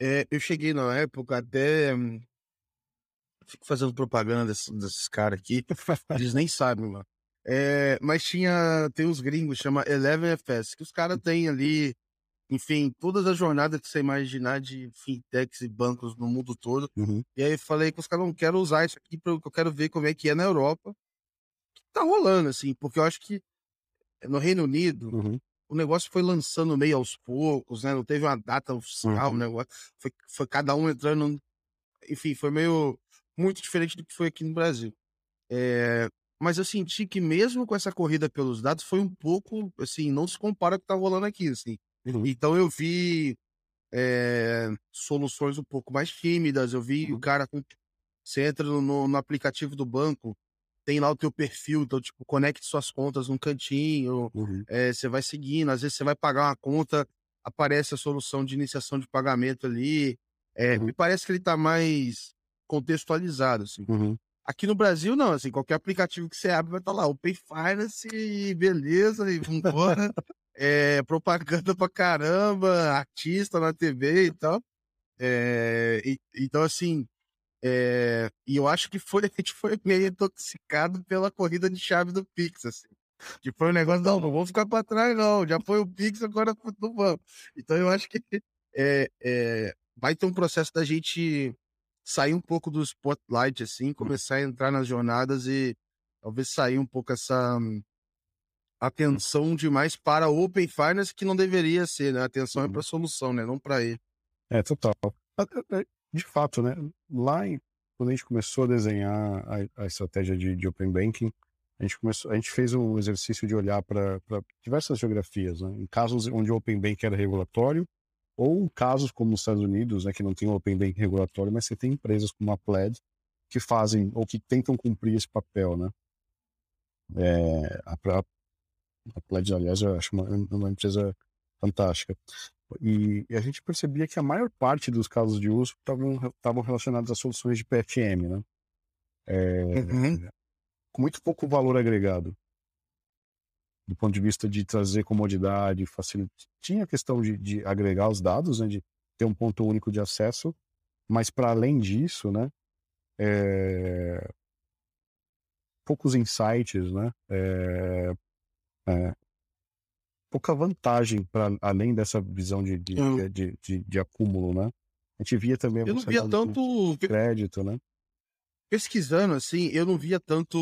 é, eu cheguei na época até. hum, Fico fazendo propaganda desses, desses caras aqui. Eles nem sabem, mano. É, mas tinha. Tem os gringos, chama Eleven FS, que os caras têm ali. Enfim, todas as jornadas que você imaginar de fintechs e bancos no mundo todo. Uhum, E aí eu falei que os caras não quero usar isso aqui, porque eu quero ver como é que é na Europa. Tá rolando, assim, porque eu acho que no Reino Unido uhum, o negócio foi lançando meio aos poucos, né? Não teve uma data oficial, Uhum. o negócio. Foi, foi cada um entrando. Enfim, foi meio. Muito diferente do que foi aqui no Brasil. É, mas eu senti que mesmo com essa corrida pelos dados, foi um pouco, assim, não se compara com o que tá rolando aqui, assim. uhum, Então eu vi é, soluções um pouco mais tímidas, eu vi o cara. Você entra no, no- aplicativo do banco, tem lá o teu perfil, então, tipo, conecte suas contas num cantinho, uhum, é, você vai seguindo, às vezes você vai pagar uma conta, aparece a solução de iniciação de pagamento ali. É, Uhum. Me parece que ele tá mais contextualizado, assim. uhum. Aqui no Brasil, não, assim, qualquer aplicativo que você abre vai estar lá, o Pay Finance, e beleza, e vambora. é, propaganda pra caramba, artista na TV e tal. É, e- então, assim, É, e eu acho que foi, a gente foi meio intoxicado pela corrida de chave do Pix, assim. Que foi um negócio, não, não vou ficar para trás, não. Já foi o Pix, agora não vamos. Então eu acho que é, é, vai ter um processo da gente sair um pouco do spotlight, assim, começar a entrar nas jornadas e talvez sair um pouco essa atenção demais para Open Finance, que não deveria ser, né? A atenção é para a solução, né? Não para ele. É, total. De fato, né? Lá em, quando a gente começou a desenhar a, a estratégia de, de, Open Banking, a gente, começou, a gente fez um exercício de olhar para diversas geografias, né? Em casos onde o Open Banking era regulatório, ou casos como nos Estados Unidos, né, que não tem o Open Banking regulatório, mas você tem empresas como a Plaid que fazem ou que tentam cumprir esse papel, né? É, a, a Plaid, aliás, eu acho uma, uma empresa fantástica. E, e, a gente percebia que a maior parte dos casos de uso estavam relacionados a soluções de PFM, né? É, uhum. Com muito pouco valor agregado. Do ponto de vista de trazer comodidade, facilidade. Tinha a questão de, de agregar os dados, né? De ter um ponto único de acesso. Mas, para além disso, né? É, poucos insights, né? É, é, pouca vantagem para além dessa visão de, de, de, de, de, acúmulo, né? A gente via também. Eu não via tanto crédito, né? Pesquisando assim, eu não via tanto.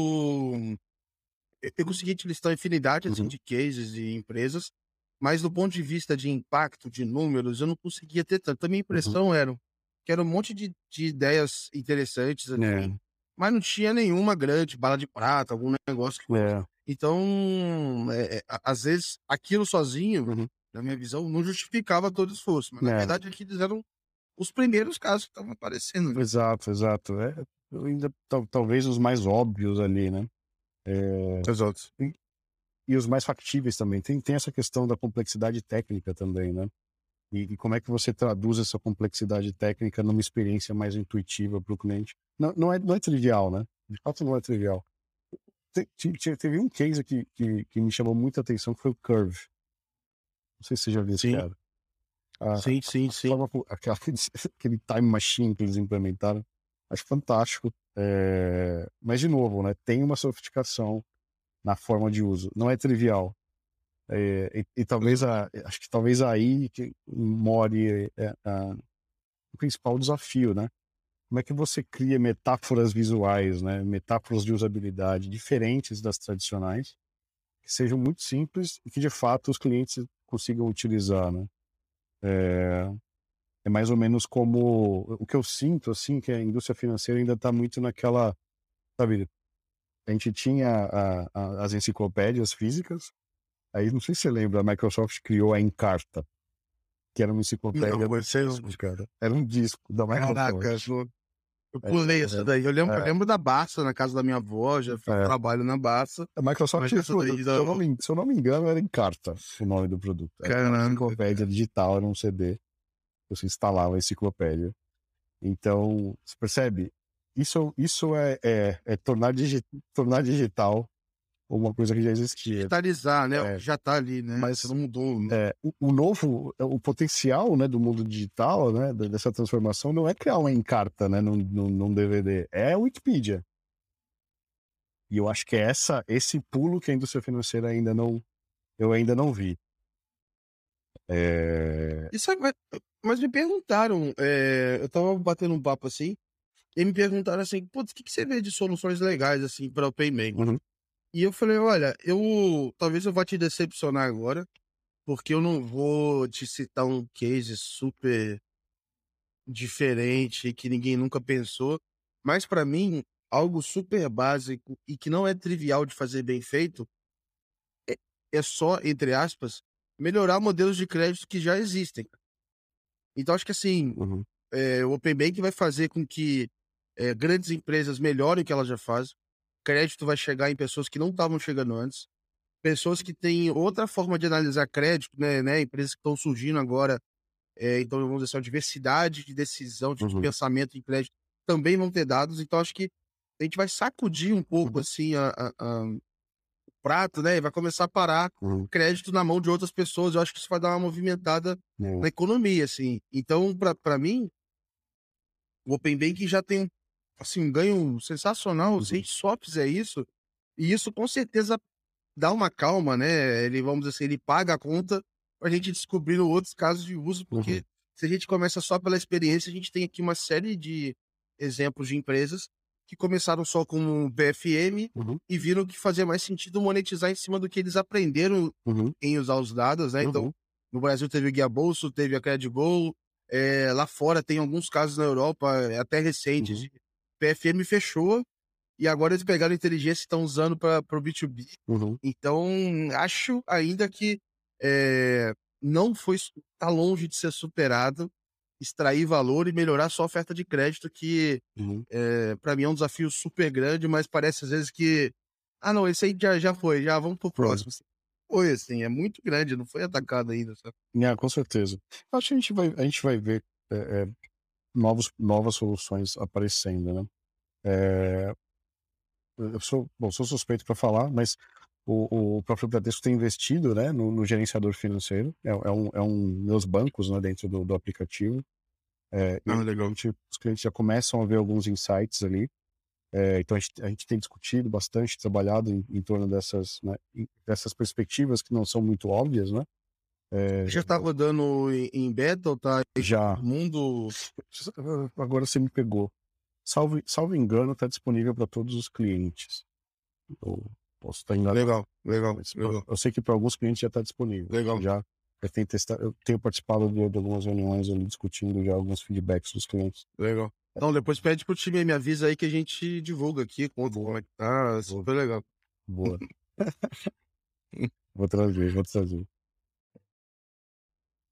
Eu consegui te listar infinidade assim, uhum. de cases e empresas, mas do ponto de vista de impacto, de números, eu não conseguia ter tanto. A minha uhum. impressão uhum. era que era um monte de, de ideias interessantes, assim, é. mas não tinha nenhuma grande bala de prata, algum negócio que é. Então, é, é, às vezes, aquilo sozinho, uhum. na minha visão, não justificava todo o esforço. Mas, na é. verdade, aqui eram os primeiros casos que estavam aparecendo. Né? Exato, exato. É, ainda, talvez os mais óbvios ali, né? É... Exato. E, e, os mais factíveis também. Tem, tem essa questão da complexidade técnica também, né? E, e como é que você traduz essa complexidade técnica numa experiência mais intuitiva para o cliente? Não, não, é, não é trivial, né? De fato, não é trivial te, teve um case que, que, que, me chamou muita atenção, que foi o Curve. Não sei se você já viu esse cara. A, sim, sim, sim. Forma, aquela, aquele time machine que eles implementaram. Acho fantástico. É... Mas, de novo, né, tem uma sofisticação na forma de uso. Não é trivial. É, e, e, talvez a, acho que talvez aí que more é, a, o principal desafio, né? como é que você cria metáforas visuais, né? metáforas de usabilidade diferentes das tradicionais, que sejam muito simples e que de fato os clientes consigam utilizar. Né? É, é mais ou menos como o que eu sinto, assim, que a indústria financeira ainda está muito naquela, sabe, a gente tinha a, a, as enciclopédias físicas, aí não sei se você lembra, a Microsoft criou a Encarta, que era uma enciclopédia. Não, você... cara. Era um disco da Microsoft. Caraca, eu é, pulei essa daí. Eu lembro, é. eu lembro da Bassa, na casa da minha avó, já é. trabalho na Bassa. A Microsoft, se, eu não me, se eu não me engano, era em carta o nome do produto. Era uma enciclopédia digital, era um CD. Você instalava a enciclopédia. Então, você percebe? Isso, isso é, é, é tornar, digi tornar digital uma coisa que já existia. Digitalizar, né? É. Já está ali, né? Mas não mudou. Né? É, o, o, novo, o potencial né, do mundo digital, né, dessa transformação, não é criar uma encarta né, num, num, num DVD, é a Wikipedia. E eu acho que é essa, esse pulo que a indústria financeira ainda não, eu ainda não vi. É... Isso é, mas me perguntaram, é, eu tava batendo um papo assim, e me perguntaram assim, putz, o que, que você vê de soluções legais assim para o Payment? Uhum. E eu falei, olha, eu talvez eu vá te decepcionar agora, porque eu não vou te citar um case super diferente que ninguém nunca pensou, mas para mim algo super básico e que não é trivial de fazer bem feito é, é só entre aspas melhorar modelos de crédito que já existem. Então acho que assim uhum. é, o Open Bank vai fazer com que é, grandes empresas melhorem o que elas já fazem crédito vai chegar em pessoas que não estavam chegando antes, pessoas que têm outra forma de analisar crédito, né, né empresas que estão surgindo agora, é, então vamos dizer assim, uma diversidade de decisão, de uhum. pensamento em crédito, também vão ter dados, então acho que a gente vai sacudir um pouco, uhum. assim, a, a, a, prato, né, e vai começar a parar uhum. crédito na mão de outras pessoas, eu acho que isso vai dar uma movimentada na economia, assim, então, para mim, o Open Banking já tem assim, um ganho sensacional. Se a gente só fizer isso, e isso com certeza dá uma calma, né? Ele, vamos dizer assim, ele paga a conta pra gente descobrir outros casos de uso, porque Uhum. se a gente começa só pela experiência, a gente tem aqui uma série de exemplos de empresas que começaram só com um BFM Uhum. e viram que fazia mais sentido monetizar em cima do que eles aprenderam Uhum. em usar os dados, né? Então, Uhum. no Brasil teve o Guia Bolso, teve a Credible, é, lá fora tem alguns casos na Europa, é, até recentes, Uhum. PFM fechou e agora eles pegaram a inteligência e estão usando para o B2B. Uhum. Então, acho ainda que é, não foi, está longe de ser superado, extrair valor e melhorar sua oferta de crédito, que Uhum. é, para mim é um desafio super grande, mas parece às vezes que, ah, não, esse aí já, já foi, já vamos pro Foi. próximo. Foi assim, é muito grande, não foi atacado ainda, sabe? É, com certeza. Acho que a gente vai, a gente vai ver é, novos, novas soluções aparecendo, né? É, eu sou, bom, sou suspeito para falar, mas o, o próprio Bradesco tem investido, né, no, no gerenciador financeiro. É, é um, é um meus bancos, né, dentro do, do aplicativo. É, Ah, legal. gente- os clientes já começam a ver alguns insights ali. É, então a gente, a gente tem discutido bastante, trabalhado em, em torno dessas, né, dessas perspectivas que não são muito óbvias, né? É, Já tá rodando em, beta ou tá já. mundo? Agora você me pegou. Salvo, salvo engano, está disponível para todos os clientes. Eu posso estar enganado. Legal, legal, legal. Eu, sei que para alguns clientes já está disponível. Legal. Já eu tenho, testado, eu tenho participado de, de algumas reuniões ali, discutindo já alguns feedbacks dos clientes. Legal. Então, depois pede pro time, me avisa aí que a gente divulga aqui, como é que tá, super legal. Boa. vou trazer, vou trazer.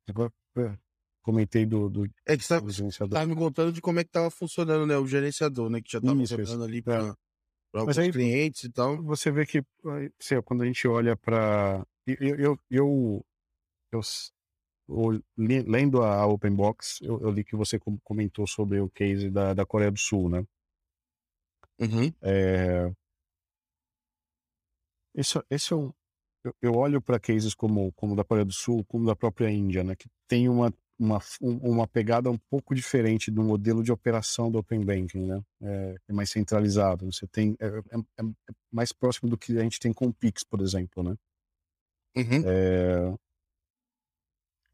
Agora, é, comentei do, do, É que você tá, tava me contando de como é que tava funcionando, né, o gerenciador, né, que já tava Isso, ali pra, alguns aí- clientes e tal. você vê que lá, quando a gente olha para eu, eu, eu, eu, li- lendo a Open Box, eu, eu li que você com- comentou sobre o case da, da Coreia do Sul, né? Uhum. É, esse, esse é um, eu, eu olho para cases como como da Coreia do Sul, como da própria Índia, né? Que tem uma uma, um- uma pegada um pouco diferente do modelo de operação do Open Banking, né? É, é mais centralizado. Você tem é, é- é mais próximo do que a gente tem com o Pix, por exemplo, né? Uhum. É,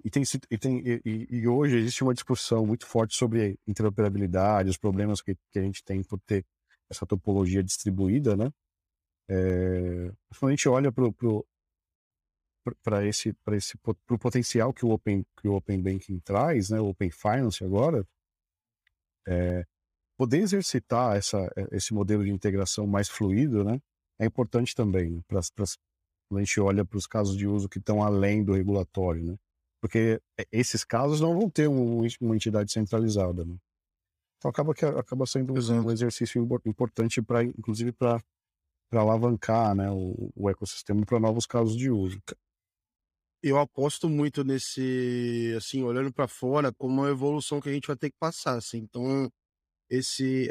e, tem, e, tem, e, e- hoje existe uma discussão muito forte sobre interoperabilidade, os problemas que, que a gente tem por ter essa topologia distribuída, né? É, quando a gente olha para esse, pra esse pro potencial que o Open, que o Open Banking traz, né? O Open Finance agora, é, poder exercitar essa, esse modelo de integração mais fluido, né? É importante também né, para a gente olha para os casos de uso que estão além do regulatório, né? Porque é, esses casos não vão ter um- uma entidade centralizada, né? Então acaba que acaba sendo um- um exercício impor- importante para, inclusive, para para alavancar, né, o, o ecossistema para novos casos de uso. Eu aposto muito nesse, assim, olhando pra fora, como uma evolução que a gente vai ter que passar, assim. Então, esse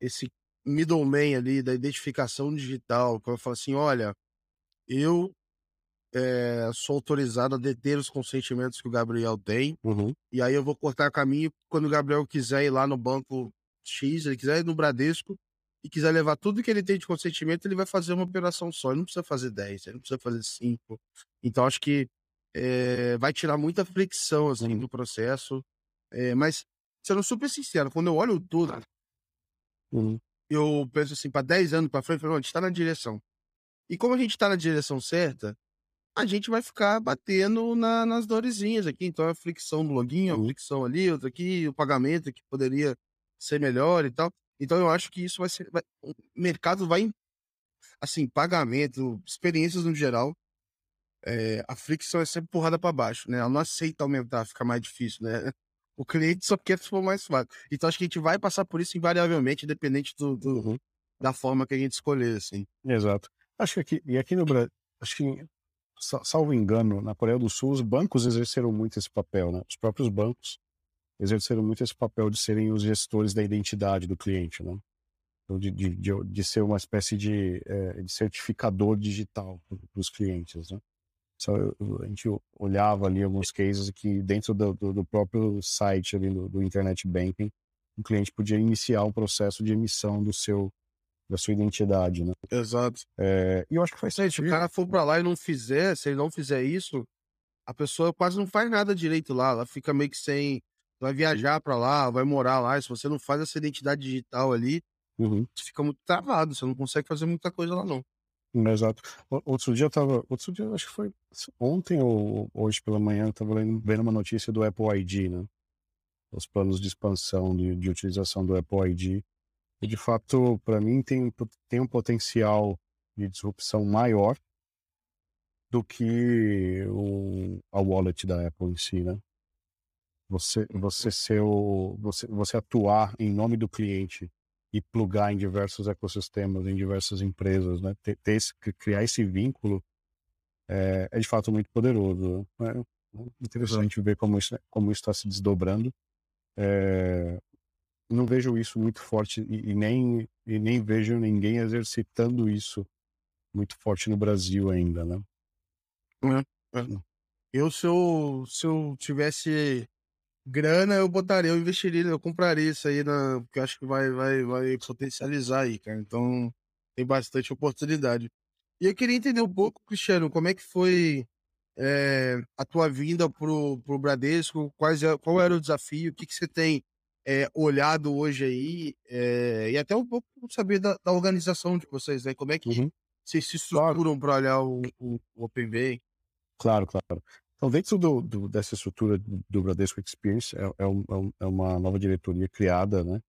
esse middleman ali da identificação digital, que vai falar assim, olha, eu eh, sou autorizado a deter os consentimentos que o Gabriel tem, Uhum, e aí eu vou cortar caminho quando o Gabriel quiser ir lá no banco X, ele quiser ir no Bradesco e quiser levar tudo que ele tem de consentimento, ele vai fazer uma operação só. Ele não precisa fazer 10, ele não precisa fazer 5. Então, acho que eh, vai tirar muita fricção assim, Uhum. do processo. Eh, mas, sendo super sincero, quando eu olho tudo, uhum, eu penso assim, para 10 anos para frente, eu falo, "Não, a gente está na direção. E como a gente está na direção certa, a gente vai ficar batendo na- nas dorezinhas aqui. Então, a fricção do login, a Uhum. fricção ali, outra aqui, o pagamento que poderia ser melhor e tal. Então, eu acho que isso vai ser. vai- o mercado vai. Assim, pagamento, experiências no geral, é, a fricção é sempre porrada para baixo, né? Ela não aceita aumentar, fica mais difícil, né? O cliente só quer se for mais fácil. Então, acho que a gente vai passar por isso invariavelmente, independente do, do- uhum. da forma que a gente escolher, assim. Exato. Acho que aqui, e aqui no Brasil, acho que, sa- salvo engano, na Coreia do Sul, os bancos exerceram muito esse papel, né? Os próprios bancos exerceram muito esse papel de serem os gestores da identidade do cliente, né? Então, De, de, de, de ser uma espécie de, eh, de certificador digital para os clientes, né? A gente olhava ali alguns cases que dentro do, do, do próprio site ali do, do Internet Banking o cliente podia iniciar um processo de emissão do seu da sua identidade, né? Exato. É, e eu acho que faz sentido. Se o cara for para lá e não fizer, se ele não fizer isso, a pessoa quase não faz nada direito lá. Ela fica meio que sem. Vai viajar para lá, vai morar lá. Se você não faz essa identidade digital ali, uhum. você fica muito travado. Você não consegue fazer muita coisa lá, não. Exato. Outro dia eu tava. Outro dia, acho que foi ontem ou hoje pela manhã, eu tava vendo uma notícia do Apple ID, né? Os planos de expansão de, de utilização do Apple ID. E de fato, para mim, tem, tem um potencial de disrupção maior do que o, a wallet da Apple em si, né? Você, você, ser o, você, você atuar em nome do cliente e plugar em diversos ecossistemas, em diversas empresas, né? Ter, ter esse, criar esse vínculo é, é, de fato muito poderoso. Né? É interessante ver como isso como isso está se desdobrando. É, não vejo isso muito forte e, e, nem e nem vejo ninguém exercitando isso muito forte no Brasil ainda, né? É, é. Eu se eu se eu tivesse grana eu botaria, eu investiria, eu compraria isso aí, na, porque eu acho que vai, vai, vai potencializar aí, cara. Então tem bastante oportunidade. E eu queria entender um pouco, Cristiano, como é que foi é, a tua vinda pro, pro Bradesco, quais, é, qual era o desafio, o que, que você tem é, olhado hoje aí, é, e até um pouco saber da, da, organização de vocês, né? Como é que uhum. vocês se estruturam claro. para olhar o, o, o Open Bay? Claro, claro. Então, dentro do, do, dessa estrutura do Bradesco Experience, é, é, é, um, é uma nova diretoria criada, né,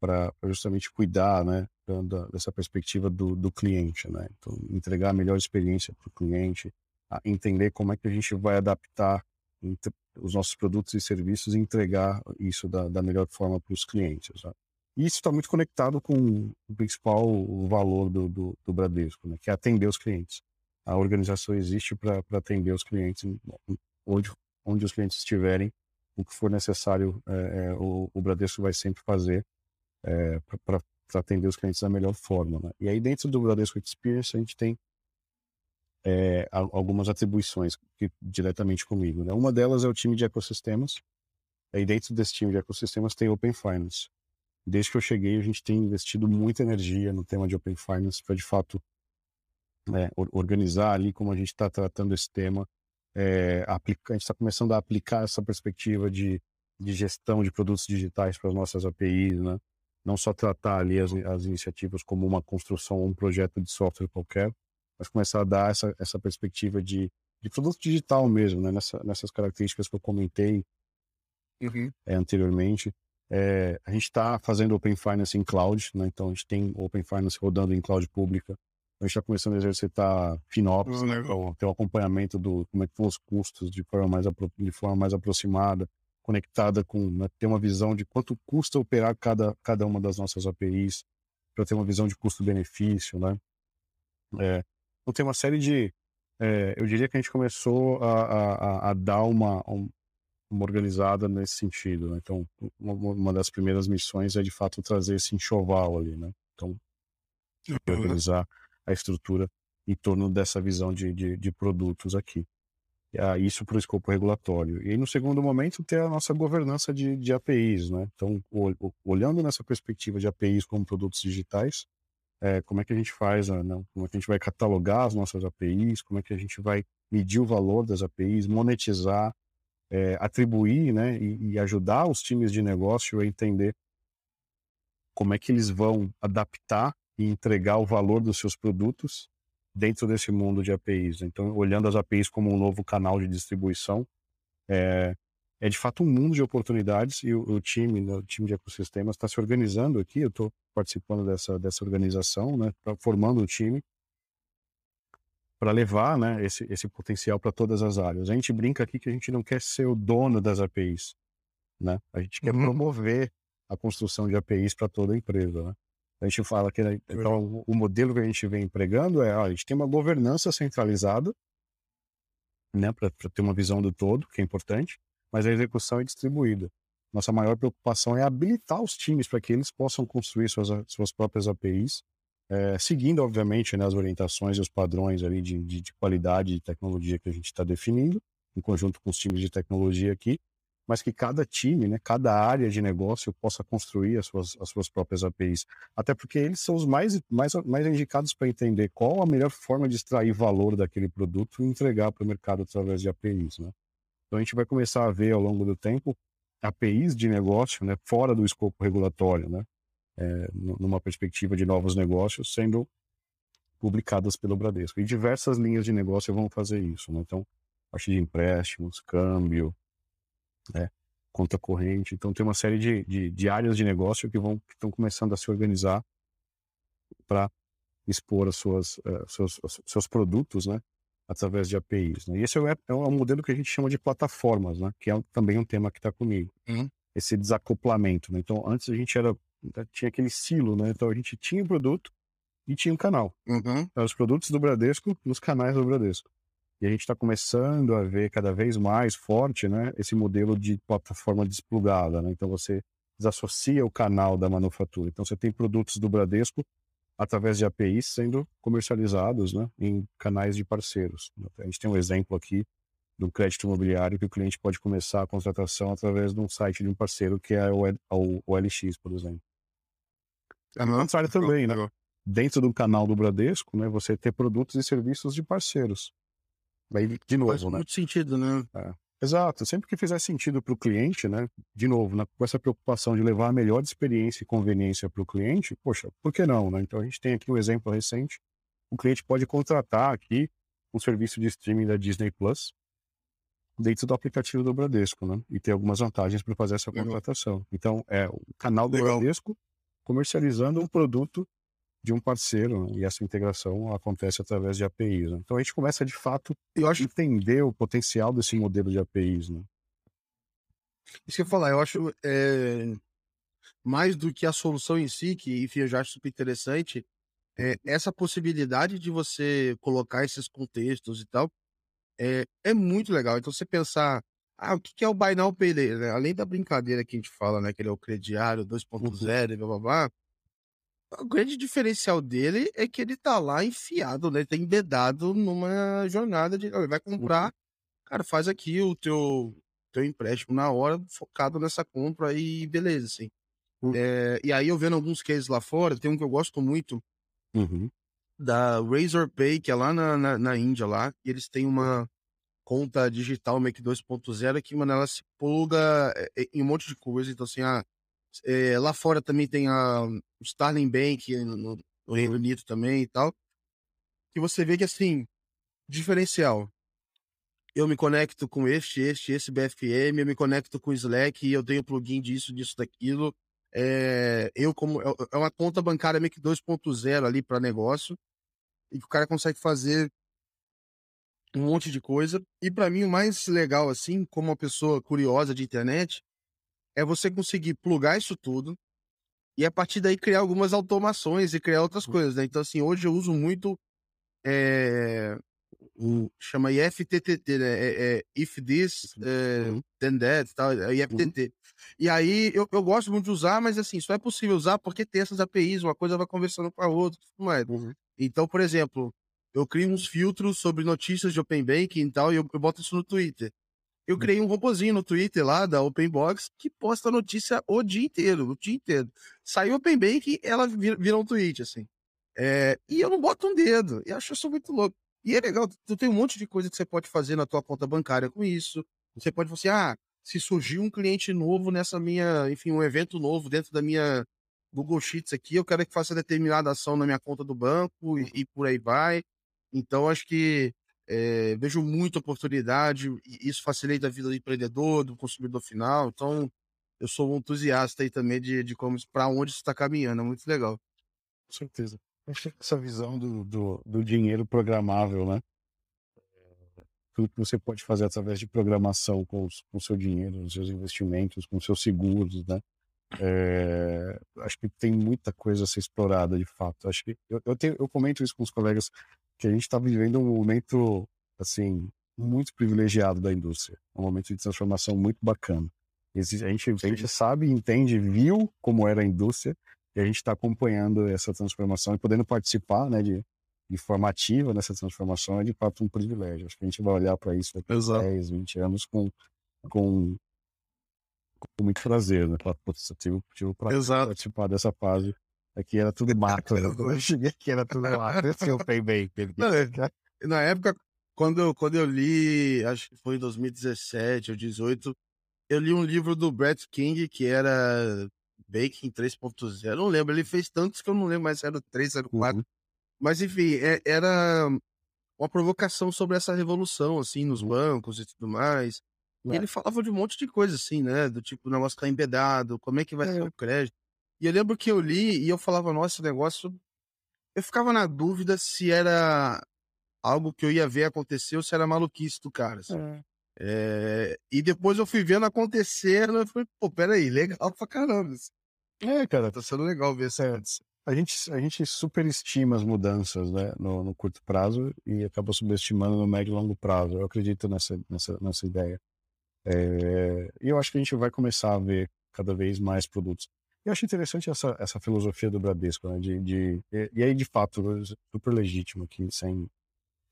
para justamente cuidar, né, da, dessa perspectiva do, do cliente, né. Então, entregar a melhor experiência para o cliente, entender como é que a gente vai adaptar os nossos produtos e serviços e entregar isso da, da melhor forma para os clientes. Né? E isso está muito conectado com o principal valor do, do, do Bradesco, né, que é atender os clientes a organização existe para atender os clientes onde, onde os clientes estiverem, o que for necessário, é, é, o, o Bradesco vai sempre fazer é, para atender os clientes da melhor forma. Né? E aí, dentro do Bradesco Experience, a gente tem é, algumas atribuições que, diretamente comigo. Né? Uma delas é o time de ecossistemas. Aí, dentro desse time de ecossistemas, tem Open Finance. Desde que eu cheguei, a gente tem investido muita energia no tema de Open Finance para, de fato, né, organizar ali como a gente está tratando esse tema. É, aplica, a gente está começando a aplicar essa perspectiva de, de gestão de produtos digitais para as nossas APIs, né? não só tratar ali as, as iniciativas como uma construção ou um projeto de software qualquer, mas começar a dar essa, essa perspectiva de, de produto digital mesmo, né? Nessa, nessas características que eu comentei uhum. é, anteriormente. É, a gente está fazendo Open Finance em cloud, né? então a gente tem Open Finance rodando em cloud pública a gente está começando a exercitar FinOps, né, ter o acompanhamento do como é que vão os custos de forma mais, de forma mais aproximada, conectada com, né, ter uma visão de quanto custa operar cada, cada uma das nossas APIs, para ter uma visão de custo-benefício, né? É, então tem uma série de, é, eu diria que a gente começou a, a, a dar uma, uma organizada nesse sentido, né? Então, uma, uma das primeiras missões é de fato trazer esse enxoval ali, né? Então, organizar a estrutura em torno dessa visão de, de, de produtos aqui. Isso para o escopo regulatório. E no segundo momento, ter a nossa governança de, de APIs. Né? Então, olhando nessa perspectiva de APIs como produtos digitais, é, como é que a gente faz, né? como é que a gente vai catalogar as nossas APIs, como é que a gente vai medir o valor das APIs, monetizar, é, atribuir né? E, e ajudar os times de negócio a entender como é que eles vão adaptar e entregar o valor dos seus produtos dentro desse mundo de APIs. Então, olhando as APIs como um novo canal de distribuição, é, é de fato um mundo de oportunidades e o, o time, né, o time de ecossistemas está se organizando aqui. Eu estou participando dessa, dessa organização, né, formando um time para levar né, esse, esse potencial para todas as áreas. A gente brinca aqui que a gente não quer ser o dono das APIs, né? A gente quer uhum. promover a construção de APIs para toda a empresa, né? A gente fala que né, então, o modelo que a gente vem empregando é, ó, a gente tem uma governança centralizada, né, para ter uma visão do todo, que é importante, mas a execução é distribuída. Nossa maior preocupação é habilitar os times para que eles possam construir suas, suas próprias APIs, é, seguindo, obviamente, né, as orientações e os padrões ali de, de, de qualidade de tecnologia que a gente está definindo, em conjunto com os times de tecnologia aqui, mas que cada time, né, cada área de negócio possa construir as suas, as suas próprias APIs. Até porque eles são os mais, mais, mais indicados para entender qual a melhor forma de extrair valor daquele produto e entregar para o mercado através de APIs. Né? Então a gente vai começar a ver ao longo do tempo APIs de negócio né, fora do escopo regulatório, né? É, numa perspectiva de novos negócios sendo publicadas pelo Bradesco. E diversas linhas de negócio vão fazer isso. Né? Então, parte de empréstimos, câmbio, né? conta corrente. Então tem uma série de, de, de áreas de negócio que vão que estão começando a se organizar para expor as suas, uh, seus, seus produtos, né, através de APIs. Né? E esse é, é um modelo que a gente chama de plataformas, né, que é também um tema que está comigo. Uhum. Esse desacoplamento. Né? Então antes a gente era tinha aquele silo, né? Então a gente tinha o produto e tinha o canal. Uhum. Então, os produtos do Bradesco nos canais do Bradesco. E a gente está começando a ver cada vez mais forte né, esse modelo de plataforma desplugada. Né? Então você desassocia o canal da manufatura. Então você tem produtos do Bradesco através de APIs sendo comercializados né, em canais de parceiros. A gente tem um exemplo aqui do crédito imobiliário que o cliente pode começar a contratação através de um site de um parceiro que é o, o, o LX, por exemplo. É contrário também, né? Dentro do canal do Bradesco, né, você ter produtos e serviços de parceiros. De novo, Faz né? muito sentido, né? É. Exato, sempre que fizer sentido para o cliente, né? De novo, né, com essa preocupação de levar a melhor experiência e conveniência para o cliente, poxa, por que não, né? Então a gente tem aqui um exemplo recente. O cliente pode contratar aqui um serviço de streaming da Disney Plus dentro do aplicativo do Bradesco, né? E ter algumas vantagens para fazer essa contratação. Então, é o canal do Legal. Bradesco comercializando um produto de um parceiro, né? e essa integração acontece através de APIs. Né? Então a gente começa de fato eu acho... entender o potencial desse modelo de APIs. Né? Isso que eu falar, eu acho é, mais do que a solução em si, que enfim, eu já acho super interessante, é, essa possibilidade de você colocar esses contextos e tal é, é muito legal. Então você pensar, ah, o que é o Buy Now Pay Later? Né? Além da brincadeira que a gente fala, né, que ele é o crediário 2.0 uhum. e blá blá blá, o grande diferencial dele é que ele tá lá enfiado, né? Ele tá embedado numa jornada de. Ele vai comprar, cara, faz aqui o teu, teu empréstimo na hora, focado nessa compra e beleza, assim. Uhum. É, e aí eu vendo alguns cases lá fora, tem um que eu gosto muito, uhum. da Razor Pay, que é lá na, na, na, Índia, lá, e eles têm uma conta digital Make 2.0 que, mano, ela se pluga é, em um monte de coisa. Então, assim, ah, é, lá fora também tem a Starling Bank no, no Reino Unido também e tal. Que você vê que assim, diferencial. Eu me conecto com este, este, esse BFM, eu me conecto com o Slack, eu tenho plugin disso, disso, daquilo. É, eu como é, é uma conta bancária meio que 2.0 ali para negócio e que o cara consegue fazer um monte de coisa. E para mim o mais legal assim, como uma pessoa curiosa de internet, é você conseguir plugar isso tudo e a partir daí criar algumas automações e criar outras hum. coisas, né? Então, assim, hoje eu uso muito é, o, chama IFTTT, né? É, é if this, é, uhum. then that, tal, é IFTT. Uhum. E aí eu, eu gosto muito de usar, mas assim, só é possível usar porque tem essas APIs, uma coisa vai conversando com a outra, tudo mais. Uhum. Então, por exemplo, eu crio uns filtros sobre notícias de Open Banking e tal, e eu, eu boto isso no Twitter eu criei um robozinho no Twitter lá da Open Box que posta notícia o dia inteiro, o dia inteiro. Saiu Open Bank, ela vira, vira um tweet, assim. É, e eu não boto um dedo. E acho isso muito louco. E é legal, tu tem um monte de coisa que você pode fazer na tua conta bancária com isso. Você pode assim, ah, se surgir um cliente novo nessa minha, enfim, um evento novo dentro da minha Google Sheets aqui, eu quero que faça determinada ação na minha conta do banco e, e por aí vai. Então, acho que é, vejo muita oportunidade e isso facilita a vida do empreendedor, do consumidor final. Então, eu sou um entusiasta aí também de, de como para onde isso está caminhando. É muito legal. Com certeza. Acho que essa visão do, do, do dinheiro programável, né? Tudo que você pode fazer através de programação com, o seu dinheiro, os seus investimentos, com os seus seguros, né? É, acho que tem muita coisa a ser explorada de fato. Acho que eu, eu, tenho, eu comento isso com os colegas que a gente está vivendo um momento assim muito privilegiado da indústria, um momento de transformação muito bacana. A gente, a gente sabe, entende, viu como era a indústria e a gente está acompanhando essa transformação e podendo participar, né, de, de forma ativa nessa transformação é de fato um privilégio. Acho que a gente vai olhar para isso daqui a 10, 20 anos com, com com muito prazer, né? Putz, eu tive, tive pra Exato. participar dessa fase. Aqui era tudo mato. né? Eu cheguei aqui era tudo mato. Esse eu bem bem. Na época, quando eu, quando eu li, acho que foi em 2017 ou 2018, eu li um livro do Brett King que era Baking 3.0. Não lembro, ele fez tantos que eu não lembro mais se era 3, era 4. Uhum. Mas enfim, é, era uma provocação sobre essa revolução, assim, nos bancos e tudo mais. E é. ele falava de um monte de coisa, assim, né? Do tipo, o negócio tá embedado, como é que vai é. ser o crédito. E eu lembro que eu li e eu falava, nossa, esse negócio. Eu ficava na dúvida se era algo que eu ia ver acontecer ou se era maluquice do cara. Assim. É. É... E depois eu fui vendo acontecer, eu falei, pô, peraí, legal pra caramba. Assim. É, cara, tá sendo legal ver é. A gente, a gente superestima as mudanças né, no, no, curto prazo e acaba subestimando no médio e longo prazo. Eu acredito nessa, nessa, nessa ideia. É, e eu acho que a gente vai começar a ver cada vez mais produtos. Eu acho interessante essa, essa filosofia do Bradesco, né? De, de, e, aí, de fato, super legítimo aqui, sem,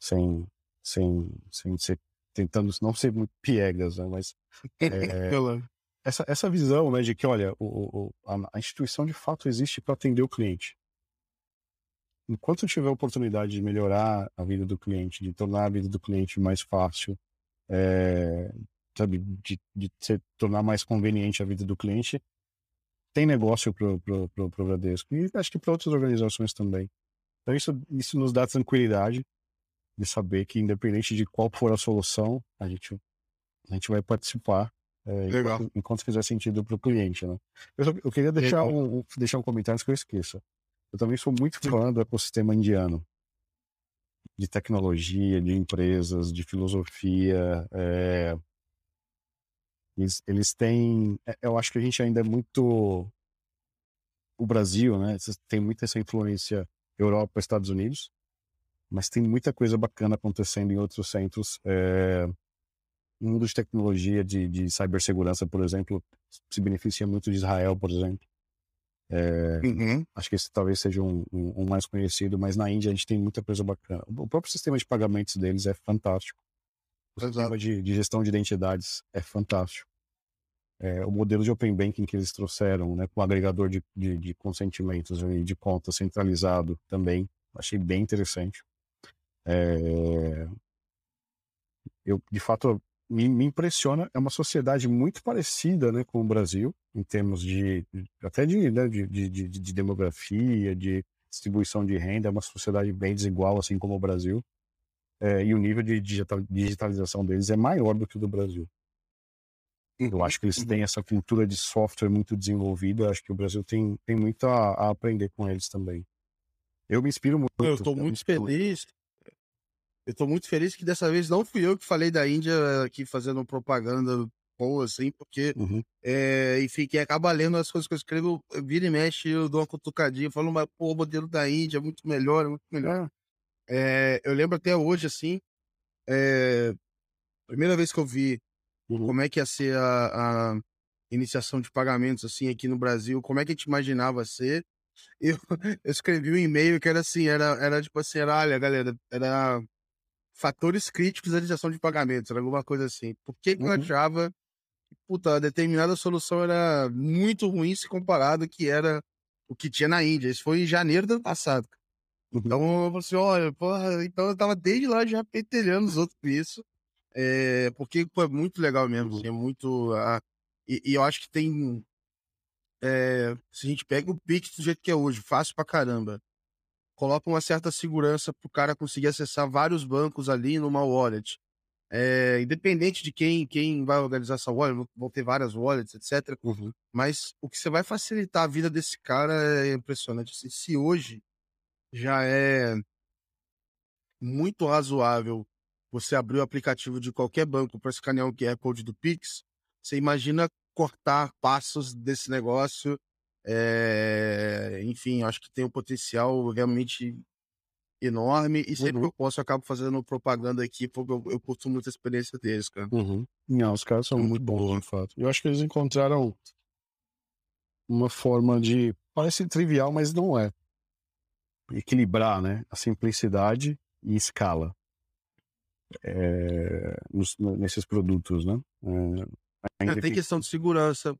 sem, sem, sem ser, tentando não ser muito piegas, né? Mas é, essa, essa visão, né, de que, olha, o, o a, a, instituição de fato existe para atender o cliente. Enquanto tiver oportunidade de melhorar a vida do cliente, de tornar a vida do cliente mais fácil, é, sabe, de, de tornar mais conveniente a vida do cliente, tem negócio para o Bradesco. E acho que para outras organizações também. Então isso, isso nos dá tranquilidade de saber que independente de qual for a solução, a gente, a gente vai participar é, enquanto, enquanto, fizer sentido para o cliente. Né? Eu, só, eu queria deixar um, deixar um comentário antes que eu esqueça. Eu também sou muito fã do ecossistema indiano. De tecnologia, de empresas, de filosofia. É, eles, eles têm. É, eu acho que a gente ainda é muito. O Brasil, né? Tem muita essa influência Europa, Estados Unidos, mas tem muita coisa bacana acontecendo em outros centros. É, o mundo de tecnologia, de, de cibersegurança, por exemplo, se beneficia muito de Israel, por exemplo. É, uhum. Acho que esse talvez seja um, um, um, mais conhecido, mas na Índia a gente tem muita coisa bacana. O próprio sistema de pagamentos deles é fantástico. O Exato. sistema de, de, gestão de identidades é fantástico. É, o modelo de Open Banking que eles trouxeram, né, com o agregador de, de, de consentimentos e de contas centralizado também, achei bem interessante. É, eu, de fato, me, me, impressiona. É uma sociedade muito parecida né, com o Brasil, em termos de até de, né, de, de, de, de demografia, de distribuição de renda. É uma sociedade bem desigual, assim como o Brasil é, e o nível de digitalização deles é maior do que o do Brasil. Eu uhum, acho que eles uhum. têm essa cultura de software muito desenvolvida. Acho que o Brasil tem, tem muito a, a aprender com eles também. Eu me inspiro muito. Eu estou muito feliz. Eu estou muito feliz que dessa vez não fui eu que falei da Índia aqui fazendo propaganda boa, assim, porque, uhum. é, enfim, quem acaba lendo as coisas que eu escrevo, vira e mexe, eu dou uma cutucadinha, falo, mas, pô, o modelo da Índia é muito melhor, é muito melhor. É, eu lembro até hoje, assim, é, primeira vez que eu vi uhum. como é que ia ser a, a, iniciação de pagamentos, assim, aqui no Brasil, como é que a gente imaginava ser. Eu, eu escrevi um e-mail que era assim, era, era tipo assim, era, olha, galera, era fatores críticos da iniciação de pagamentos, era alguma coisa assim. Por que, que uhum. eu achava que, puta, determinada solução era muito ruim se comparado que era o que tinha na Índia. Isso foi em janeiro do ano passado. Então, eu falei assim, olha, porra, então eu tava desde lá já pentelhando os outros com isso. É, porque foi muito legal mesmo, assim, é muito. Uh, e, e, eu acho que tem. É, se a gente pega o Pix do jeito que é hoje, fácil pra caramba, coloca uma certa segurança pro cara conseguir acessar vários bancos ali numa wallet. É, independente de quem, quem vai organizar essa wallet, vão ter várias wallets, etc. Uhum. Mas o que você vai facilitar a vida desse cara é impressionante. Assim, se hoje já é muito razoável você abrir o aplicativo de qualquer banco para escanear o QR Code do Pix, você imagina cortar passos desse negócio. É... Enfim, acho que tem um potencial realmente enorme e sempre uhum. que eu posso eu acabo fazendo propaganda aqui porque eu, eu curto muito a experiência deles, cara. Uhum. Não, os caras são muito, muito bons, de fato. Eu acho que eles encontraram uma forma de. Parece trivial, mas não é equilibrar né, a simplicidade e escala é, nos, nesses produtos. Né? É, É, tem questão de segurança,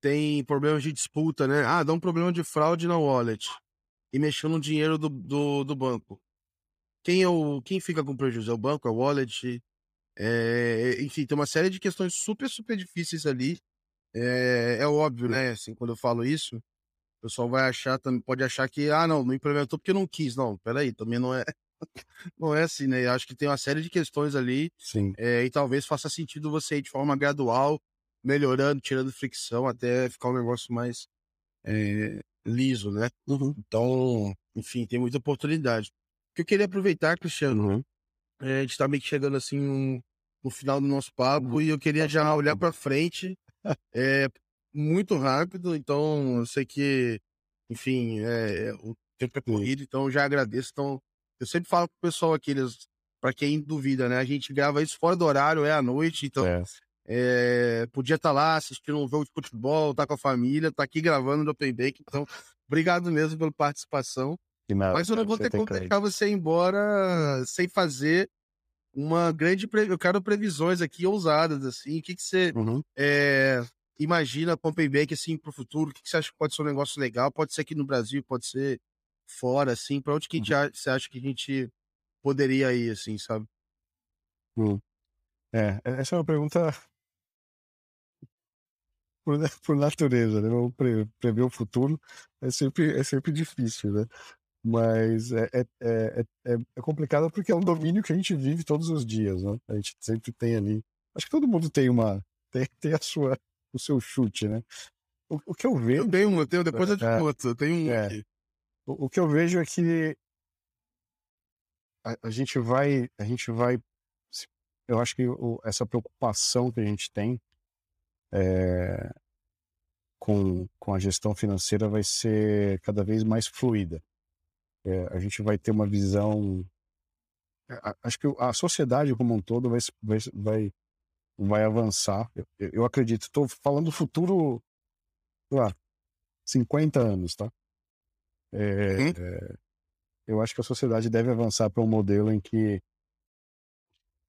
tem problemas de disputa, né? Ah, dá um problema de fraude na wallet e mexeu no dinheiro do, do, do banco. Quem, é o, quem fica com prejuízo? É o banco, é o wallet? É, enfim, tem uma série de questões super, super difíceis ali. É, é óbvio, né? Assim, quando eu falo isso, o pessoal vai achar, pode achar que, ah, não, não implementou porque não quis. Não, peraí, também não é, não é assim, né? Eu acho que tem uma série de questões ali. Sim. É, e talvez faça sentido você ir de forma gradual, melhorando, tirando fricção, até ficar um negócio mais é, liso, né? Uhum. Então, enfim, tem muita oportunidade. O que eu queria aproveitar, Cristiano, uhum. é, a gente tá meio que chegando assim no, no final do nosso papo uhum. e eu queria já olhar para frente é, muito rápido, então eu sei que, enfim, é, o tempo é corrido, então eu já agradeço. Então, eu sempre falo pro pessoal aqui, para quem duvida, né? A gente grava isso fora do horário, é à noite, então é. É, podia estar tá lá assistindo um jogo de futebol, tá com a família, tá aqui gravando no Open Bank. Então, obrigado mesmo pela participação. Nada, Mas eu não vou ter como deixar você ir embora sem fazer uma grande. Pre... Eu quero previsões aqui ousadas, assim. O que, que você uhum. é, imagina o Open Bank assim, para o futuro? O que, que você acha que pode ser um negócio legal? Pode ser aqui no Brasil, pode ser fora, assim. Para onde que uhum. você acha que a gente poderia ir, assim, sabe? Uhum. É, essa é uma pergunta por, por natureza, né? Pre, prever o futuro é sempre, é sempre difícil, né? Mas é, é, é, é, é complicado porque é um domínio que a gente vive todos os dias, né? A gente sempre tem ali. Acho que todo mundo tem uma. Tem, tem a sua, o seu chute, né? O, o que eu vejo. Eu tenho um, eu tenho, depois eu te é, conto, eu tenho um é, aqui. O, o, que eu vejo é que a, a, gente vai. A gente vai. Eu acho que o, essa preocupação que a gente tem é, com, com a gestão financeira vai ser cada vez mais fluida. É, a gente vai ter uma visão. Acho que a sociedade como um todo vai, vai, vai, vai avançar. Eu, eu acredito. Estou falando do futuro, sei lá, 50 anos, tá? É, uhum. é, eu acho que a sociedade deve avançar para um modelo em que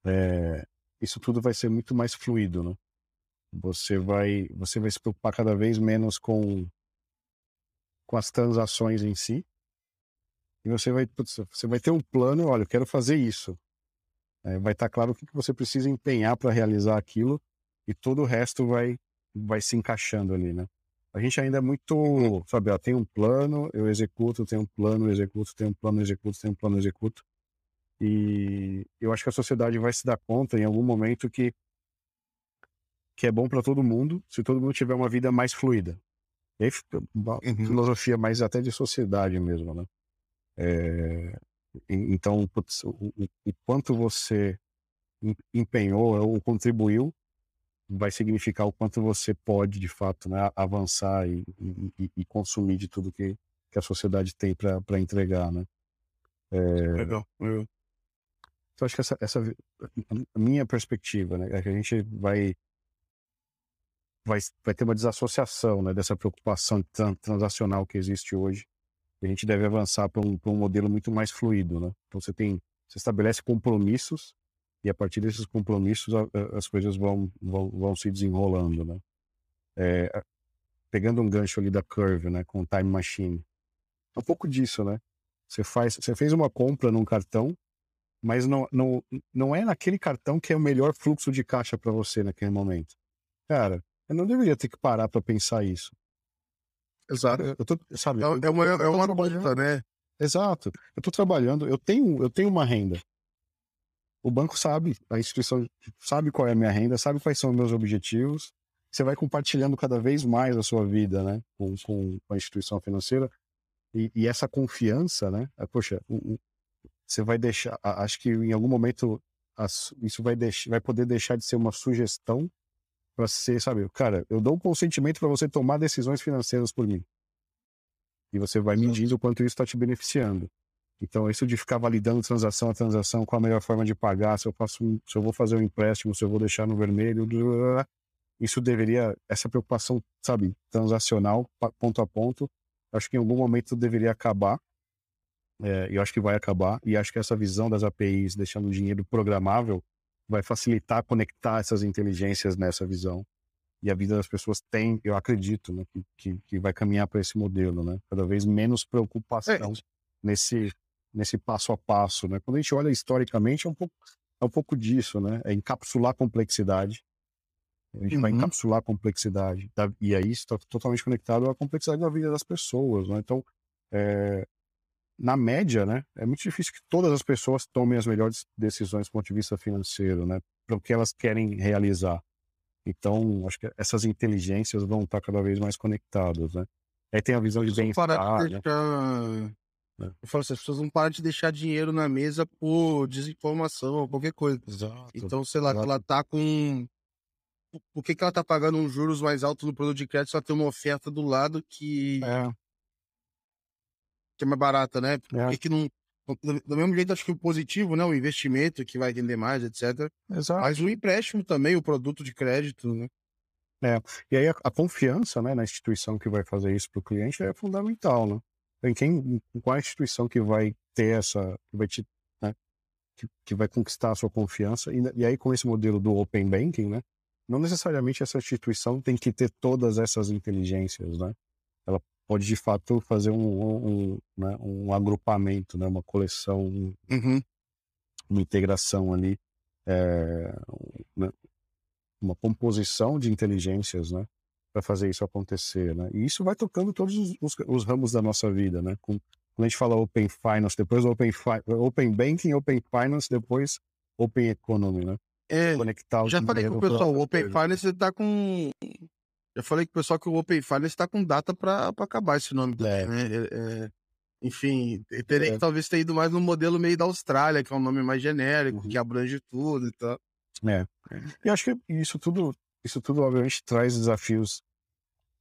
é, isso tudo vai ser muito mais fluido, né? Você vai, você vai se preocupar cada vez menos com, com as transações em si. E você vai, você vai ter um plano, olha, eu quero fazer isso. É, vai estar tá claro o que você precisa empenhar para realizar aquilo e todo o resto vai, vai se encaixando ali, né? A gente ainda é muito, sabe, ó, tem um plano, eu executo, tenho um plano, eu executo, tenho um plano, eu executo, tenho um plano, eu executo. E eu acho que a sociedade vai se dar conta em algum momento que que é bom para todo mundo, se todo mundo tiver uma vida mais fluida. E aí, uma uhum. filosofia mais até de sociedade mesmo, né? É, então, putz, o, o, quanto você empenhou ou contribuiu vai significar o quanto você pode, de fato, né, avançar e, e, e consumir de tudo que, que a sociedade tem para entregar, né? É, Legal. Eu... Então, acho que essa, essa a minha perspectiva, né, é que a gente vai vai, vai ter uma desassociação né, dessa preocupação transacional que existe hoje. A gente deve avançar para um, um modelo muito mais fluido. Né? Então você tem, você estabelece compromissos e a partir desses compromissos a, a, as coisas vão, vão, vão se desenrolando. Né? É, pegando um gancho ali da Curve, né, com o Time Machine, é um pouco disso, né? Você faz, você fez uma compra num cartão, mas não, não, não é naquele cartão que é o melhor fluxo de caixa para você naquele momento. Cara, eu não deveria ter que parar para pensar isso. Exato. Eu tô, sabe, é, é uma, é uma conta, né? Exato. Eu estou trabalhando, eu tenho, eu tenho uma renda. O banco sabe, a instituição sabe qual é a minha renda, sabe quais são os meus objetivos. Você vai compartilhando cada vez mais a sua vida, né, com, com a instituição financeira. E, e essa confiança, né, poxa, você vai deixar, acho que em algum momento isso vai, deixar, vai poder deixar de ser uma sugestão para ser, sabe, cara, eu dou um consentimento para você tomar decisões financeiras por mim. E você vai medindo o quanto isso está te beneficiando. Então, isso de ficar validando transação a transação, qual a melhor forma de pagar, se eu faço um, se eu vou fazer um empréstimo, se eu vou deixar no vermelho, isso deveria, essa preocupação, sabe, transacional, ponto a ponto, acho que em algum momento deveria acabar. É, eu acho que vai acabar, e acho que essa visão das APIs deixando o dinheiro programável vai facilitar conectar essas inteligências nessa visão. E a vida das pessoas tem, eu acredito, né, que, que, que vai caminhar para esse modelo, né? Cada vez menos preocupação é. nesse, nesse passo a passo, né? Quando a gente olha historicamente, é um pouco, é um pouco disso, né? É encapsular a complexidade. A gente uhum. vai encapsular a complexidade. e aí está totalmente conectado à complexidade da vida das pessoas, né? Então, é, na média, né, é muito difícil que todas as pessoas tomem as melhores decisões do ponto de vista financeiro, né, para o que elas querem realizar. Então, acho que essas inteligências vão estar cada vez mais conectadas, né. Aí tem a visão de bem-estar, de né? deixar... né? Eu falo assim, as pessoas não param de deixar dinheiro na mesa por desinformação ou qualquer coisa. Exato. Então, sei lá, Exato. ela tá com... Por que, que ela tá pagando uns juros mais altos no produto de crédito só tem uma oferta do lado que... É que é mais barata, né? É. que não. Do mesmo jeito, acho que o positivo, né? O investimento que vai render mais, etc. Exato. Mas o empréstimo também, o produto de crédito, né? É, e aí a, a confiança né, na instituição que vai fazer isso para o cliente é fundamental, né? Em quem, qual a instituição que vai ter essa, que vai te, né, que, que vai conquistar a sua confiança, e, e aí com esse modelo do Open Banking, né? Não necessariamente essa instituição tem que ter todas essas inteligências, né? Ela pode de fato fazer um, um, né, um agrupamento, né, uma coleção, uhum. uma integração ali, é, né, uma composição de inteligências, né, para fazer isso acontecer, né? E isso vai tocando todos os, os, os ramos da nossa vida, né? Com, quando a gente fala Open Finance, depois Open, Fi Open Banking, Open Finance, depois Open Economy, né? É, Conectar já falei com o pessoal, o Open Finance está com já falei com o pessoal que o Open Finance está com data para acabar esse nome. É. Né? É, é, enfim, teria é. que talvez ter ido mais no modelo meio da Austrália, que é um nome mais genérico, uhum. que abrange tudo e tal. É. E acho que isso tudo, isso tudo obviamente traz desafios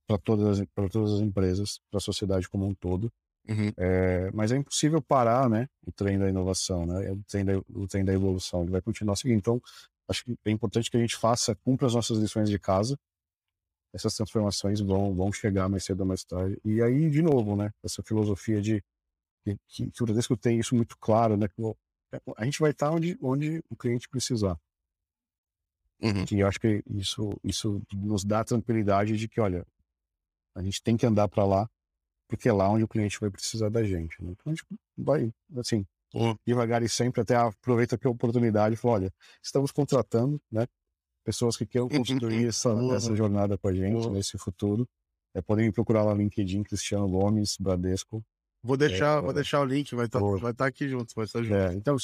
para todas, todas as empresas, para a sociedade como um todo. Uhum. É, mas é impossível parar, né, o trem da inovação, né, o trem da, o trem da evolução, ele vai continuar seguindo. Então, acho que é importante que a gente faça, cumpra as nossas lições de casa, essas transformações vão, vão chegar mais cedo ou mais tarde. E aí, de novo, né, essa filosofia de que, que, que o Bradesco tem isso muito claro, né, que a gente vai estar onde, onde o cliente precisar. Uhum. E eu acho que isso, isso nos dá a tranquilidade de que, olha, a gente tem que andar para lá, porque é lá onde o cliente vai precisar da gente. Né? Então a gente vai, assim, uhum. devagar e sempre, até aproveita a oportunidade e fala, olha, estamos contratando, né? Pessoas que queiram construir essa, essa jornada com a gente nesse futuro, é, podem me procurar lá no LinkedIn, Cristiano Gomes, Bradesco. Vou deixar, é, vou deixar o link, vai estar tá, tá aqui junto, vai estar junto. É, então,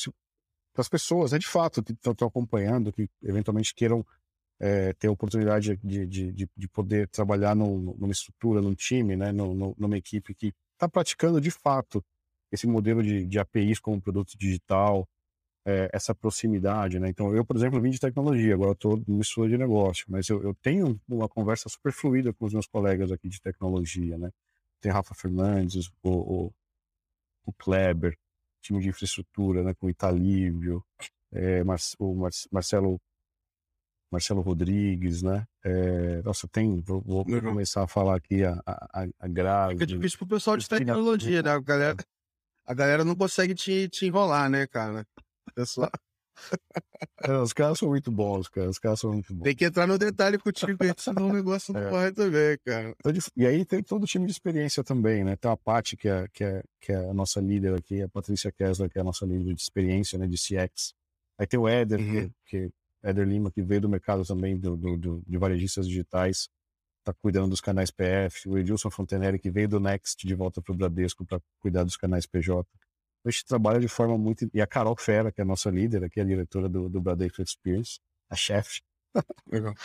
para as pessoas, é de fato, que estão acompanhando, que eventualmente queiram é, ter a oportunidade de, de, de, de poder trabalhar no, numa estrutura, num time, né, no, numa equipe que está praticando de fato esse modelo de, de APIs como produto digital, é, essa proximidade, né? Então, eu, por exemplo, vim de tecnologia, agora estou no estudo de negócio, mas eu, eu, tenho uma conversa super fluida com os meus colegas aqui de tecnologia, né? Tem Rafa Fernandes, o, o, o Kleber, time de infraestrutura, né? Com o Italívio, é, Mar, o Mar, Marcelo Marcelo Rodrigues, né? É, nossa, tem. Vou, vou começar a falar aqui a, a, a Grave. Fica difícil pro pessoal de tecnologia, né? A galera, a galera não consegue te, te enrolar, né, cara? Pessoal. É, os caras são muito bons, cara. Os caras são muito bons. Tem que entrar no detalhe contigo, senão o negócio não é. vai também, cara. Então, e aí tem todo o time de experiência também, né? Tem a Paty, que é, que, é, que é a nossa líder aqui, a Patrícia Kessler, que é a nossa líder de experiência, né? De CX. Aí tem o Éder, uhum. que, que Éder Lima, que veio do mercado também do, do, do, de varejistas digitais, tá cuidando dos canais PF. O Edilson Fontenelle, que veio do Next de volta para o Bradesco para cuidar dos canais PJ a gente trabalha de forma muito. E a Carol Fera, que é a nossa líder, aqui, a diretora do, do Bradesco Experience, a chefe. Legal.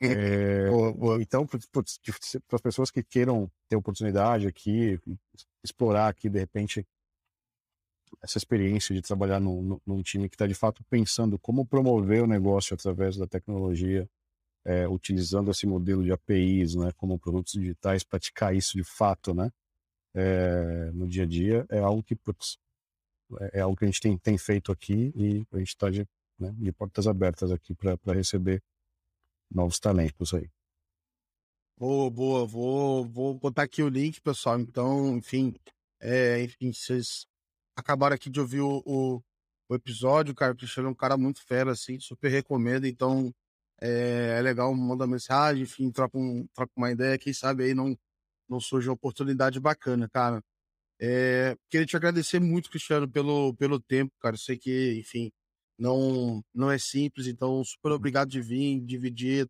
É, então, para as pessoas que queiram ter oportunidade aqui, explorar aqui, de repente, essa experiência de trabalhar num, num time que está de fato pensando como promover o negócio através da tecnologia, é, utilizando esse modelo de APIs, né, como produtos digitais, praticar isso de fato, né, é, no dia a dia, é algo que putz, é, é algo que a gente tem, tem feito aqui e a gente está de, né, de portas abertas aqui para receber novos talentos aí. Boa, boa. Vou, vou botar aqui o link, pessoal. Então, enfim, é, enfim, vocês acabaram aqui de ouvir o, o, o episódio, cara. O Cristiano é um cara muito fera, assim, super recomendo. Então, é, é legal mandar mensagem, enfim, troca, um, troca uma ideia. Quem sabe aí não, não surge uma oportunidade bacana, cara. É, queria te agradecer muito, Cristiano, pelo, pelo tempo, cara. Eu sei que, enfim, não, não é simples, então super obrigado de vir, dividir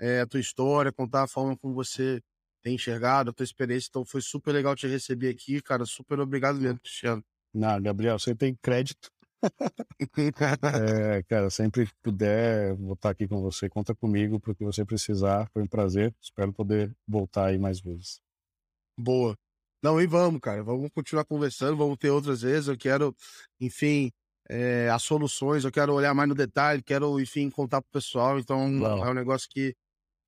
é, a tua história, contar a forma como você tem enxergado, a tua experiência. Então foi super legal te receber aqui, cara. Super obrigado mesmo, Cristiano. Não, Gabriel, você tem crédito. é, cara, sempre que puder, vou estar aqui com você. Conta comigo para o que você precisar. Foi um prazer. Espero poder voltar aí mais vezes. Boa. Não, e vamos, cara. Vamos continuar conversando, vamos ter outras vezes. Eu quero, enfim, é, as soluções, eu quero olhar mais no detalhe, quero, enfim, contar pro pessoal. Então, é um negócio que,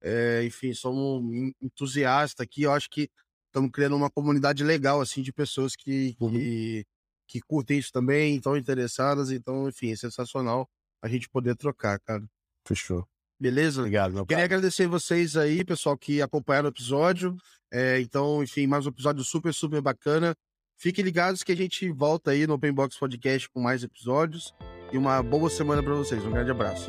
é, enfim, somos entusiastas aqui. Eu acho que estamos criando uma comunidade legal, assim, de pessoas que, uhum. que, que curtem isso também, estão interessadas. Então, enfim, é sensacional a gente poder trocar, cara. Fechou. Beleza? Obrigado, meu Queria agradecer vocês aí, pessoal, que acompanharam o episódio. É, então, enfim, mais um episódio super, super bacana. Fiquem ligados que a gente volta aí no Open Box Podcast com mais episódios. E uma boa semana para vocês. Um grande abraço.